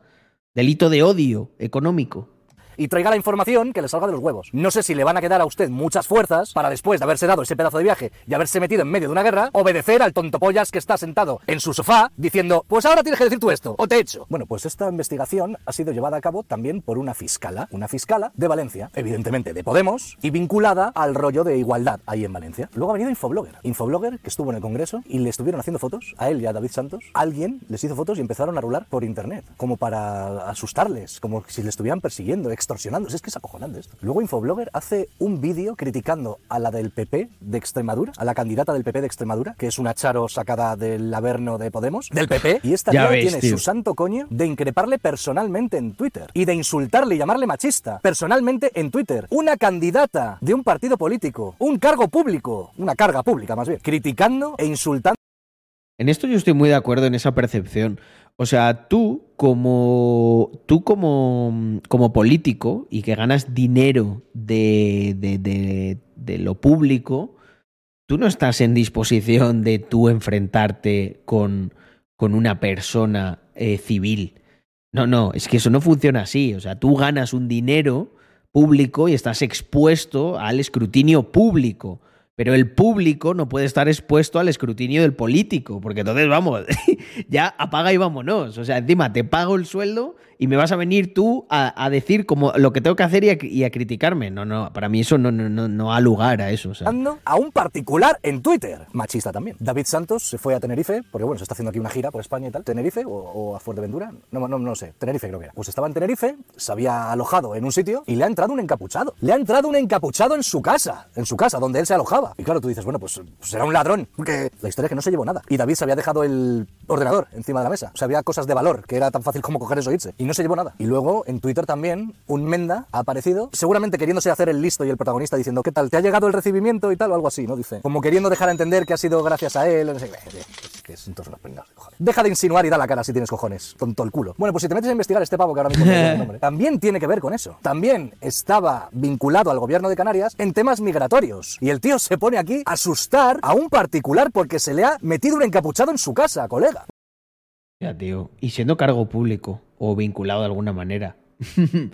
delito de odio económico. Y traiga la información que le salga de los huevos. No sé si le van a quedar a usted muchas fuerzas para después de haberse dado ese pedazo de viaje y haberse metido en medio de una guerra, obedecer al tontopollas que está sentado en su sofá diciendo, pues ahora tienes que decir tú esto, o te echo. Bueno, pues esta investigación ha sido llevada a cabo también por una fiscala, una fiscala de Valencia, evidentemente de Podemos, y vinculada al rollo de igualdad ahí en Valencia. Luego ha venido Infoblogger. Infoblogger que estuvo en el Congreso y le estuvieron haciendo fotos a él y a David Santos. Alguien les hizo fotos y empezaron a rular por internet, como para asustarles, como si le estuvieran persiguiendo, extorsionando. Es que es acojonante esto. Luego Infoblogger hace un vídeo criticando a la del PP de Extremadura, a la candidata del PP de Extremadura, que es una charo sacada del averno de Podemos, del PP. Y esta Ya tiene tío. su santo coño de increparle personalmente en Twitter y de insultarle y llamarle machista personalmente en Twitter. Una candidata de un partido político, un cargo público, una carga pública más bien, criticando e insultando. En esto yo estoy muy de acuerdo en esa percepción. O sea, tú como tú como, como político y que ganas dinero de, de, de- de lo público, tú no estás en disposición de tú enfrentarte con, con una persona eh, civil. No, no, es que eso no funciona así. O sea, tú ganas un dinero público y estás expuesto al escrutinio público. Pero el público no puede estar expuesto al escrutinio del político, porque entonces vamos, ya apaga y vámonos. O sea, encima te pago el sueldo y me vas a venir tú a, a decir como lo que tengo que hacer y a, criticarme. No, no, para mí eso no, no, no, no da lugar a eso. O a un particular en Twitter. Machista también. David Santos se fue a Tenerife, porque bueno, se está haciendo aquí una gira por España y tal. ¿Tenerife o, a Fuerteventura? No, no, no sé. Tenerife creo que era. Pues estaba en Tenerife, se había alojado en un sitio y le ha entrado un encapuchado. Le ha entrado un encapuchado en su casa, en su casa, donde él se alojaba. Y claro, tú dices, bueno, pues, pues será un ladrón, porque la historia es que no se llevó nada. Y David se había dejado el ordenador encima de la mesa. O sea, había cosas de valor, que era tan fácil como coger eso e. Y no se llevó nada. Y luego en Twitter también, un Menda ha aparecido, seguramente queriéndose hacer el listo y el protagonista diciendo, ¿qué tal? ¿Te ha llegado el recibimiento y tal? O algo así, ¿no? Dice. Como queriendo dejar a entender que ha sido gracias a él. No sé, qué. es que son todos unos pringados, cojones. Deja de insinuar y da la cara si tienes cojones. Tonto el culo. Bueno, pues si te metes a investigar este pavo que ahora mismo el nombre, también tiene que ver con eso. También estaba vinculado al gobierno de Canarias en temas migratorios. Y el tío se pone aquí a asustar a un particular porque se le ha metido un encapuchado en su casa, colega. Ya, tío. Y siendo cargo público o vinculado de alguna manera.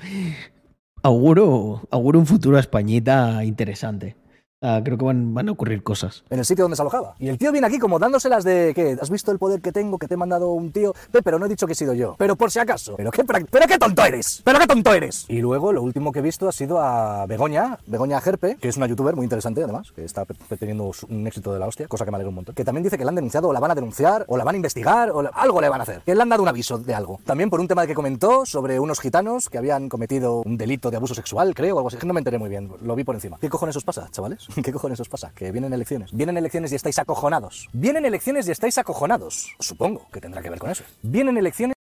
auguro, auguro un futuro a Españita interesante. Ah, creo que van, van a ocurrir cosas. en el sitio donde se alojaba. Y el tío viene aquí como dándoselas de que has visto el poder que tengo, que te he mandado un tío, pero no he dicho que he sido yo. Pero por si acaso. Pero qué, pero qué tonto eres. Pero qué tonto eres. Y luego lo último que he visto ha sido a Begoña, Begoña Gerpe, que es una youtuber muy interesante además, que está teniendo un éxito de la hostia, cosa que me alegra un montón. Que también dice que la han denunciado o la van a denunciar o la van a investigar o algo le van a hacer. Que le han dado un aviso de algo. También por un tema que comentó sobre unos gitanos que habían cometido un delito de abuso sexual, creo, o algo así. No me enteré muy bien, lo vi por encima. ¿Qué cojones os pasa, chavales? ¿Qué cojones os pasa? Que vienen elecciones. Vienen elecciones y estáis acojonados. Vienen elecciones y estáis acojonados. Supongo que tendrá que ver con eso. Vienen elecciones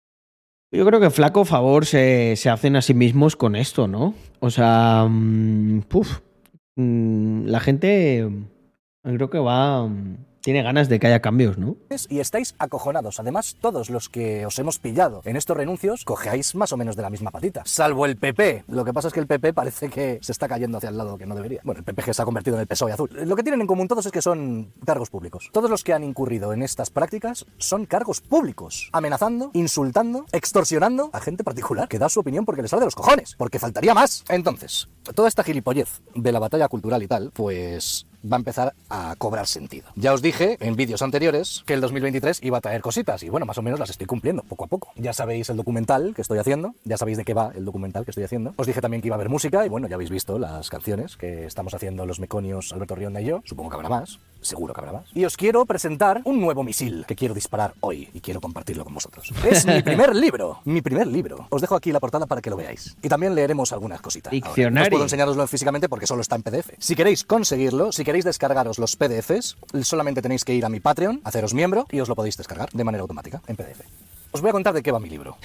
Yo creo que flaco favor se, se hacen a sí mismos con esto, ¿no? O sea, mm, puf, mm, la gente mm, creo que va, tiene ganas de que haya cambios, ¿no? y estáis acojonados. Además, todos los que os hemos pillado en estos renuncios cogeáis más o menos de la misma patita. Salvo el PP. Lo que pasa es que el PP parece que se está cayendo hacia el lado que no debería. Bueno, el PP que se ha convertido en el PSOE azul. Lo que tienen en común todos es que son cargos públicos. Todos los que han incurrido en estas prácticas son cargos públicos. Amenazando, insultando, extorsionando a gente particular que da su opinión porque le sale de los cojones. Porque faltaría más. Entonces, toda esta gilipollez de la batalla cultural y tal, pues va a empezar a cobrar sentido. Ya os dije en vídeos anteriores que el 2023 iba a traer cositas y bueno, más o menos las estoy cumpliendo poco a poco. Ya sabéis el documental que estoy haciendo, ya sabéis de qué va el documental que estoy haciendo. Os dije también que iba a haber música y bueno, ya habéis visto las canciones que estamos haciendo los meconios Alberto Rionda y yo. Supongo que habrá más. Seguro que habrá más. Y os quiero presentar un nuevo misil que quiero disparar hoy y quiero compartirlo con vosotros. Es mi primer libro, mi primer libro. Os dejo aquí la portada para que lo veáis. Y también leeremos algunas cositas. Ahora, no os Diccionario. puedo enseñaroslo físicamente porque solo está en PDF. Si queréis conseguirlo, si queréis descargaros los PDFs, solamente tenéis que ir a mi Patreon, haceros miembro y os lo podéis descargar de manera automática en PDF. Os voy a contar de qué va mi libro.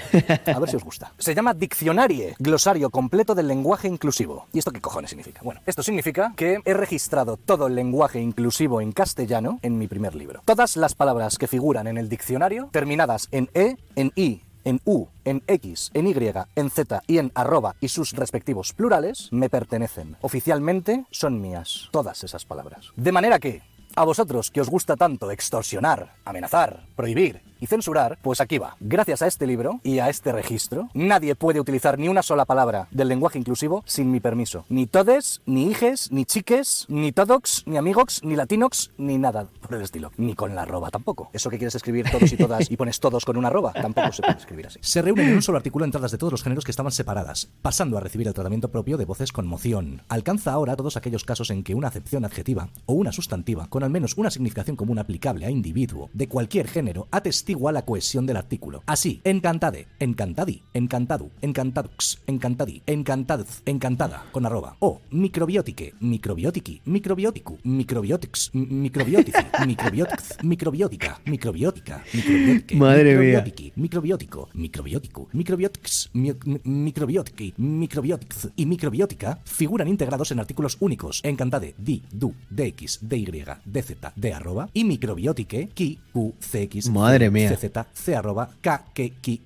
A ver si os gusta. Se llama Diccionarie, glosario completo del lenguaje inclusivo. ¿Y esto qué cojones significa? Bueno, esto significa que he registrado todo el lenguaje inclusivo en castellano en mi primer libro. Todas las palabras que figuran en el diccionario, terminadas en E, en I, en U, en X, en Y, en Z y en arroba y sus respectivos plurales, me pertenecen. Oficialmente son mías. Todas esas palabras. De manera que, a vosotros que os gusta tanto extorsionar, amenazar, prohibir, y censurar, pues aquí va. Gracias a este libro y a este registro, nadie puede utilizar ni una sola palabra del lenguaje inclusivo sin mi permiso. Ni todes, ni hijes, ni chiques, ni todox, ni amigox, ni latinox, ni nada por el estilo. Ni con la arroba tampoco. Eso que quieres escribir todos y todas y pones todos con una arroba, tampoco se puede escribir así. Se reúnen en un solo artículo entradas de todos los géneros que estaban separadas, pasando a recibir el tratamiento propio de voces con moción. Alcanza ahora todos aquellos casos en que una acepción adjetiva o una sustantiva, con al menos una significación común aplicable a individuo de cualquier género, atestigua la cohesión del artículo. Así, encantade, encantadi, encantadu, encantadux, encantadi, encantadz, encantada, con arroba. O microbiotique, microbiotiki, microbioticu, microbiotics, microbiotici, microbiotics, microbiótica, microbiótica, microbiotique, Madre mía. microbiótiqui, microbiótico, microbiótico, microbiotics, mi- mi- microbiótiqui, microbiotics y microbiótica figuran integrados en artículos únicos en cantade di, du, dx, dy, dz, d arroba y microbiotique, ki, q, cx, Madre mía. Cz, c arroba, k, k, ky,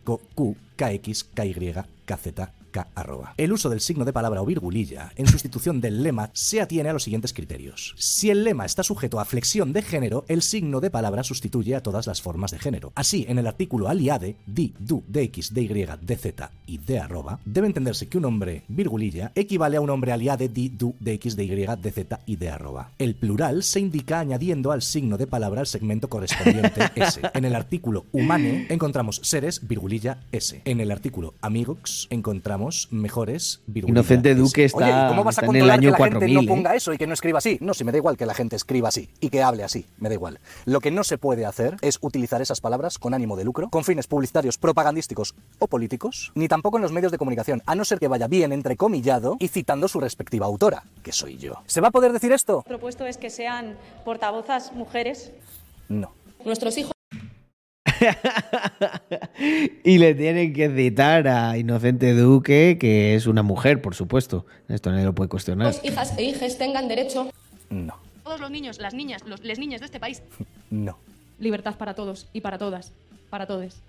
kz, k arroba. El uso del signo de palabra o virgulilla en sustitución del lema se atiene a los siguientes criterios. Si el lema está sujeto a flexión de género, el signo de palabra sustituye a todas las formas de género. Así, en el artículo aliade, di, du, dx, dy, dz y d arroba, debe entenderse que un hombre virgulilla equivale a un hombre aliade, di, du, dx, dy, dz y d arroba. El plural se indica añadiendo al signo de palabra el segmento correspondiente s. En el artículo humane encontramos seres, virgulilla, s. En el artículo amigox encontramos mejores, Inocente. Duque está- Oye, ¿y cómo vas a está en el controlar año que la gente 4000, no eh? ponga eso y que no escriba así? No, si me da igual que la gente escriba así y que hable así, me da igual. Lo que no se puede hacer es utilizar esas palabras con ánimo de lucro, con fines publicitarios, propagandísticos o políticos, ni tampoco en los medios de comunicación, a no ser que vaya bien entrecomillado y citando su respectiva autora, que soy yo. ¿Se va a poder decir esto? propuesto es que sean portavozas mujeres. No. Nuestros hijos y le tienen que citar a Inocente Duque, que es una mujer, por supuesto. Esto nadie lo puede cuestionar. hijas e hijes tengan derecho. No. Todos los niños, las niñas, los, les niñas de este país. No. Libertad para todos y para todas. Para todos.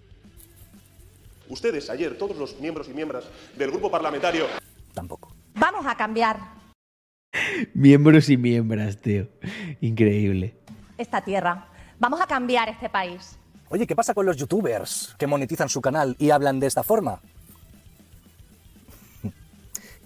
Ustedes ayer, todos los miembros y miembros del grupo parlamentario, Tampoco. Vamos a cambiar Miembros y miembras, tío. Increíble. esta tierra. Vamos a cambiar este país. Oye, ¿qué pasa con los youtubers que monetizan su canal y hablan de esta forma?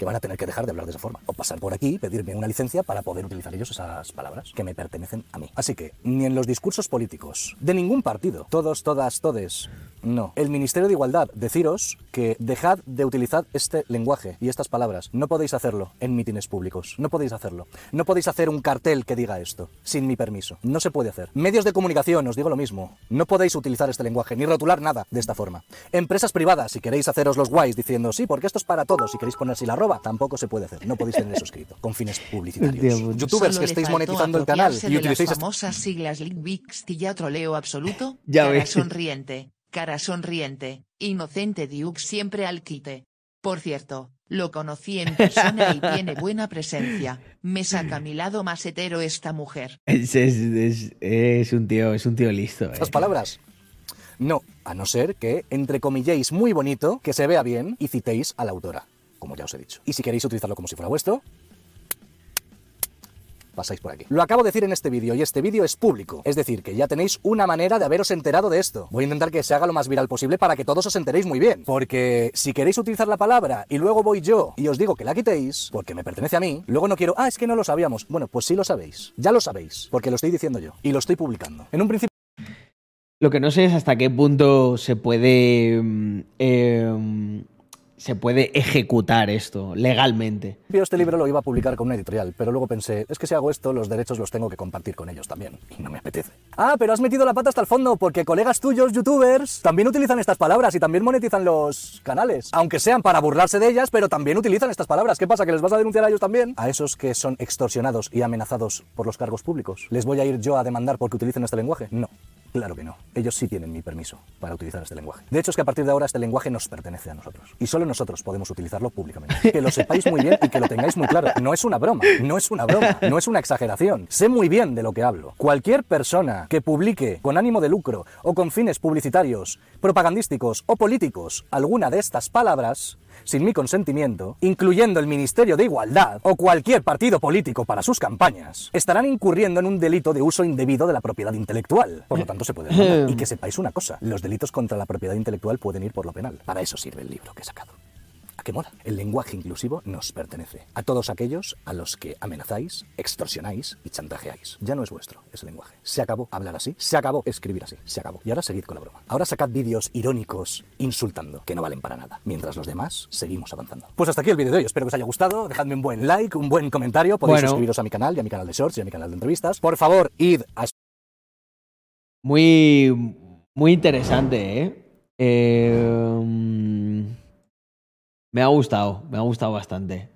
Que van a tener que dejar de hablar de esa forma. O pasar por aquí y pedirme una licencia para poder utilizar ellos esas palabras que me pertenecen a mí. Así que, ni en los discursos políticos de ningún partido, todos, todas, todes, no. El Ministerio de Igualdad, deciros que dejad de utilizar este lenguaje y estas palabras. No podéis hacerlo en mítines públicos. No podéis hacerlo. No podéis hacer un cartel que diga esto, sin mi permiso. No se puede hacer. Medios de comunicación, os digo lo mismo. No podéis utilizar este lenguaje, ni rotular nada de esta forma. Empresas privadas, si queréis haceros los guays diciendo, sí, porque esto es para todos, si queréis poner así la arroba, tampoco se puede hacer. No podéis tener eso escrito, con fines publicitarios. Youtubers Solo que faltó monetizando el canal y utilicéis las este- famosas siglas Linkbix y ya troleo absoluto, Ya cara ves. sonriente, cara sonriente, inocente Duke siempre al quite. Por cierto, lo conocí en persona y tiene buena presencia, me saca mi lado más hetero esta mujer. Es, es- es- es un tío, es un tío listo. eh. estas palabras. No, a no ser que entrecomilléis muy bonito, que se vea bien y citéis a la autora, como ya os he dicho. Y si queréis utilizarlo como si fuera vuestro, pasáis por aquí. Lo acabo de decir en este vídeo y este vídeo es público, es decir, que ya tenéis una manera de haberos enterado de esto. Voy a intentar que se haga lo más viral posible para que todos os enteréis muy bien, porque si queréis utilizar la palabra y luego voy yo y os digo que la quitéis, porque me pertenece a mí, luego no quiero, ah, es que no lo sabíamos. Bueno, pues sí lo sabéis, ya lo sabéis, porque lo estoy diciendo yo y lo estoy publicando. En un principio Lo que no sé es hasta qué punto se puede. eh, se puede ejecutar esto legalmente. Yo este libro lo iba a publicar con una editorial, pero luego pensé, es que si hago esto, los derechos los tengo que compartir con ellos también, y no me apetece. Ah, pero has metido la pata hasta el fondo, porque colegas tuyos, youtubers, también utilizan estas palabras y también monetizan los canales. Aunque sean para burlarse de ellas, pero también utilizan estas palabras. ¿Qué pasa, que les vas a denunciar a ellos también? A esos que son extorsionados y amenazados por los cargos públicos. ¿Les voy a ir yo a demandar porque utilicen este lenguaje? No. Claro que no. Ellos sí tienen mi permiso para utilizar este lenguaje. De hecho, es que a partir de ahora este lenguaje nos pertenece a nosotros. Y solo nosotros podemos utilizarlo públicamente. Que lo sepáis muy bien y que lo tengáis muy claro. No es una broma, no es una broma, no es una exageración. Sé muy bien de lo que hablo. Cualquier persona que publique con ánimo de lucro o con fines publicitarios, propagandísticos o políticos alguna de estas palabras sin mi consentimiento, incluyendo el Ministerio de Igualdad o cualquier partido político para sus campañas, estarán incurriendo en un delito de uso indebido de la propiedad intelectual. Por lo tanto, se puede demandar. Y que sepáis una cosa, los delitos contra la propiedad intelectual pueden ir por lo penal. Para eso sirve el libro que he sacado. ¿A qué mola? El lenguaje inclusivo nos pertenece. A todos aquellos a los que amenazáis, extorsionáis y chantajeáis. Ya no es vuestro ese lenguaje. Se acabó hablar así, se acabó escribir así, se acabó. Y ahora seguid con la broma. Ahora sacad vídeos irónicos insultando, que no valen para nada. Mientras los demás seguimos avanzando. Pues hasta aquí el vídeo de hoy. Espero que os haya gustado. Dejadme un buen like, un buen comentario. Podéis Bueno. suscribiros a mi canal y a mi canal de shorts y a mi canal de entrevistas. Por favor, id a Muy, muy interesante, ¿eh? Eh, mm, me ha gustado, me ha gustado bastante.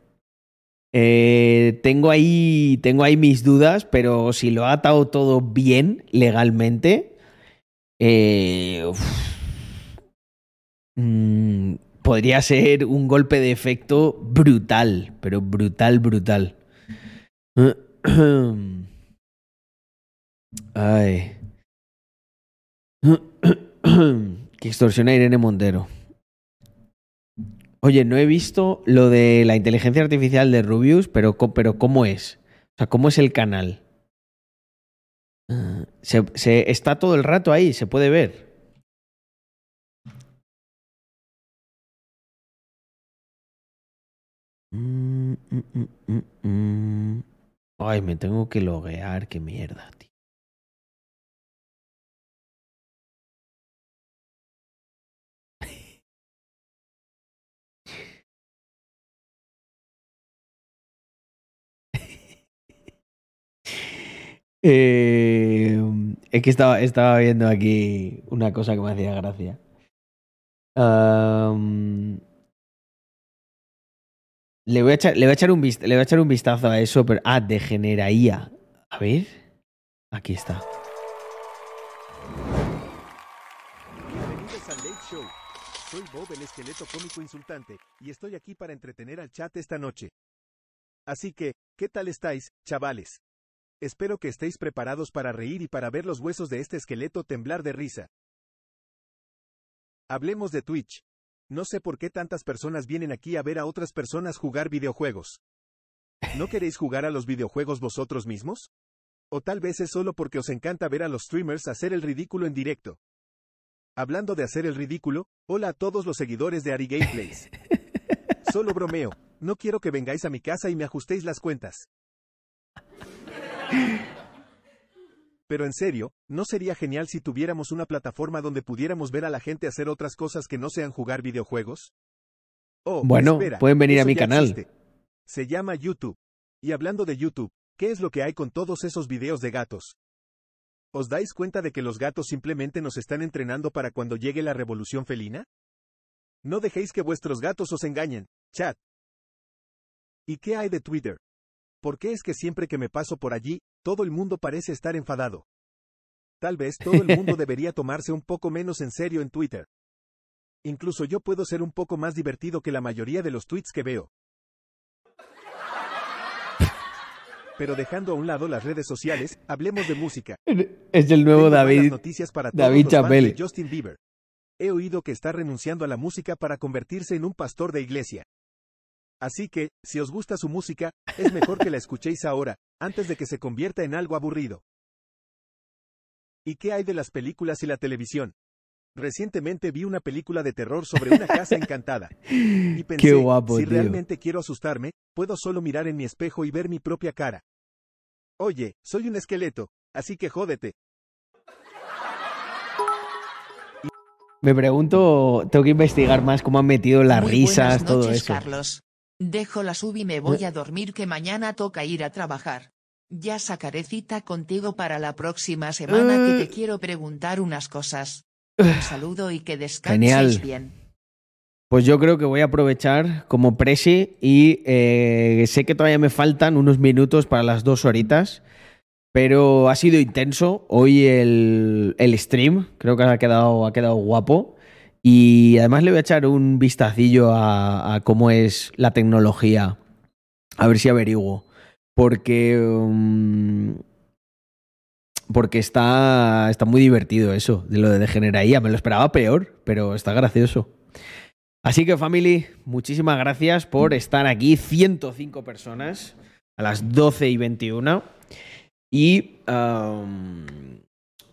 Eh, tengo, ahí, tengo ahí mis dudas, pero si lo ha atado todo bien legalmente, eh, mm, podría ser un golpe de efecto brutal, pero brutal, brutal. Ay. que extorsiona a Irene Montero. Oye, no he visto lo de la inteligencia artificial de Rubius, pero, pero ¿cómo es? O sea, ¿cómo es el canal? Ah, Se, está todo el rato ahí, se puede ver. Mm, mm, mm. Ay, me tengo que loguear, qué mierda, tío. Eh, es que estaba, viendo aquí una cosa que me hacía gracia. Le, voy a echar, a un le voy a echar un vistazo a eso, pero. Ah, degeneraía. A ver. Aquí está. Bienvenidos al Late Show. Soy Bob el esqueleto cómico insultante, y estoy aquí para entretener al chat esta noche. Así que, ¿qué tal estáis, chavales? Espero que estéis preparados para reír y para ver los huesos de este esqueleto temblar de risa. Hablemos de Twitch. No sé por qué tantas personas vienen aquí a ver a otras personas jugar videojuegos. ¿No queréis jugar a los videojuegos vosotros mismos? O tal vez es solo porque os encanta ver a los streamers hacer el ridículo en directo. Hablando de hacer el ridículo, hola a todos los seguidores de Ari Gameplays. Solo bromeo, no quiero que vengáis a mi casa y me ajustéis las cuentas. Pero en serio, ¿no sería genial si tuviéramos una plataforma donde pudiéramos ver a la gente hacer otras cosas que no sean jugar videojuegos? Oh, Bueno, espera, pueden venir a mi canal. existe. Se llama YouTube. Y hablando de YouTube, ¿qué es lo que hay con todos esos videos de gatos? ¿Os dais cuenta de que los gatos simplemente nos están entrenando para cuando llegue la revolución felina? No dejéis que vuestros gatos os engañen, chat. ¿Y qué hay de Twitter? ¿Por qué es que siempre que me paso por allí, todo el mundo parece estar enfadado? Tal vez todo el mundo debería tomarse un poco menos en serio en Twitter. Incluso yo puedo ser un poco más divertido que la mayoría de los tweets que veo. Pero dejando a un lado las redes sociales, hablemos de música. Es el nuevo Tengo David. noticias para todos David de Justin Bieber. He oído que está renunciando a la música para convertirse en un pastor de iglesia. Así que, si os gusta su música, es mejor que la escuchéis ahora, antes de que se convierta en algo aburrido. ¿Y qué hay de las películas y la televisión? Recientemente vi una película de terror sobre una casa encantada. Y pensé, Qué guapo, si tío. realmente quiero asustarme, puedo solo mirar en mi espejo y ver mi propia cara. Oye, soy un esqueleto, así que jódete. Me pregunto, tengo que investigar más cómo han metido las Muy risas, buenas todo eso. Carlos. Dejo la sub y me voy a dormir que mañana toca ir a trabajar. Ya sacaré cita contigo para la próxima semana que te quiero preguntar unas cosas. Un saludo y que descanses Genial. bien. Pues yo creo que voy a aprovechar como presi y eh, sé que todavía me faltan unos minutos para las dos horitas, pero ha sido intenso hoy el, el stream, creo que ha quedado, ha quedado guapo y además le voy a echar un vistacillo a, cómo es la tecnología, a ver si averiguo, porque... mm, porque está, está muy divertido eso, de lo de degeneraía. Me lo esperaba peor, pero está gracioso. Así que, family, muchísimas gracias por estar aquí. 105 personas a las 12 y 21. Y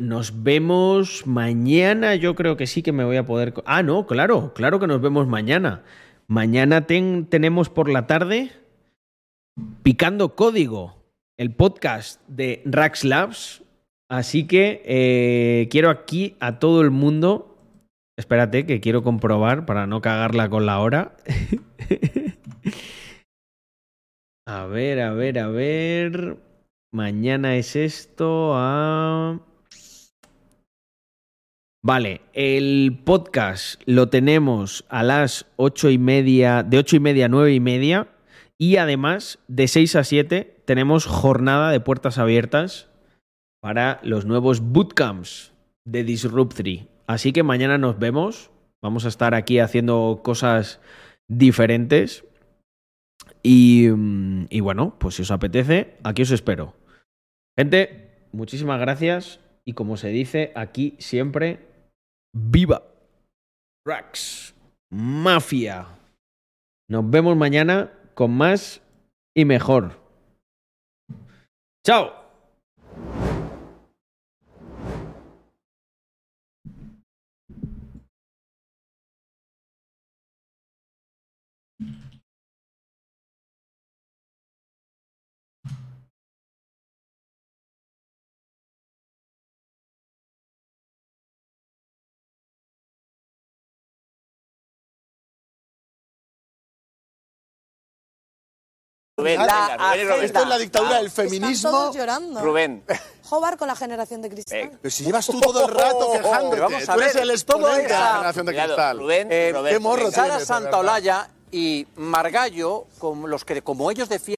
nos vemos mañana. Yo creo que sí que me voy a poder. Ah, no, claro, claro que nos vemos mañana. Mañana ten- tenemos por la tarde Picando Código, el podcast de Rax Labs. Así que eh, quiero aquí a todo el mundo. Espérate, que quiero comprobar para no cagarla con la hora. a ver, a ver, a ver. Mañana es esto a. Vale, el podcast lo tenemos a las ocho y media, de ocho y media a nueve y media. Y además, de 6 a 7, tenemos jornada de puertas abiertas para los nuevos bootcamps de Disrupt 3. Así que mañana nos vemos. Vamos a estar aquí haciendo cosas diferentes. Y, mm, y bueno, pues si os apetece, aquí os espero. Gente, muchísimas gracias. Y como se dice aquí siempre, ¡viva! Rax, Mafia. Nos vemos mañana con más y mejor. ¡Chao! Rubén, La venga, Rubén y. Rubén. Esto es la dictadura del Están feminismo. todos llorando. Rubén. Jobar con la generación de cristal. Pero Pero si llevas tú todo el rato quejándote. Pero vamos a tú eres el todo exponente de la generación de Cuidado, cristal. Rubén, Eh, Roberto, qué morro Sara Santaolalla y Margallo, como los que como ellos defienden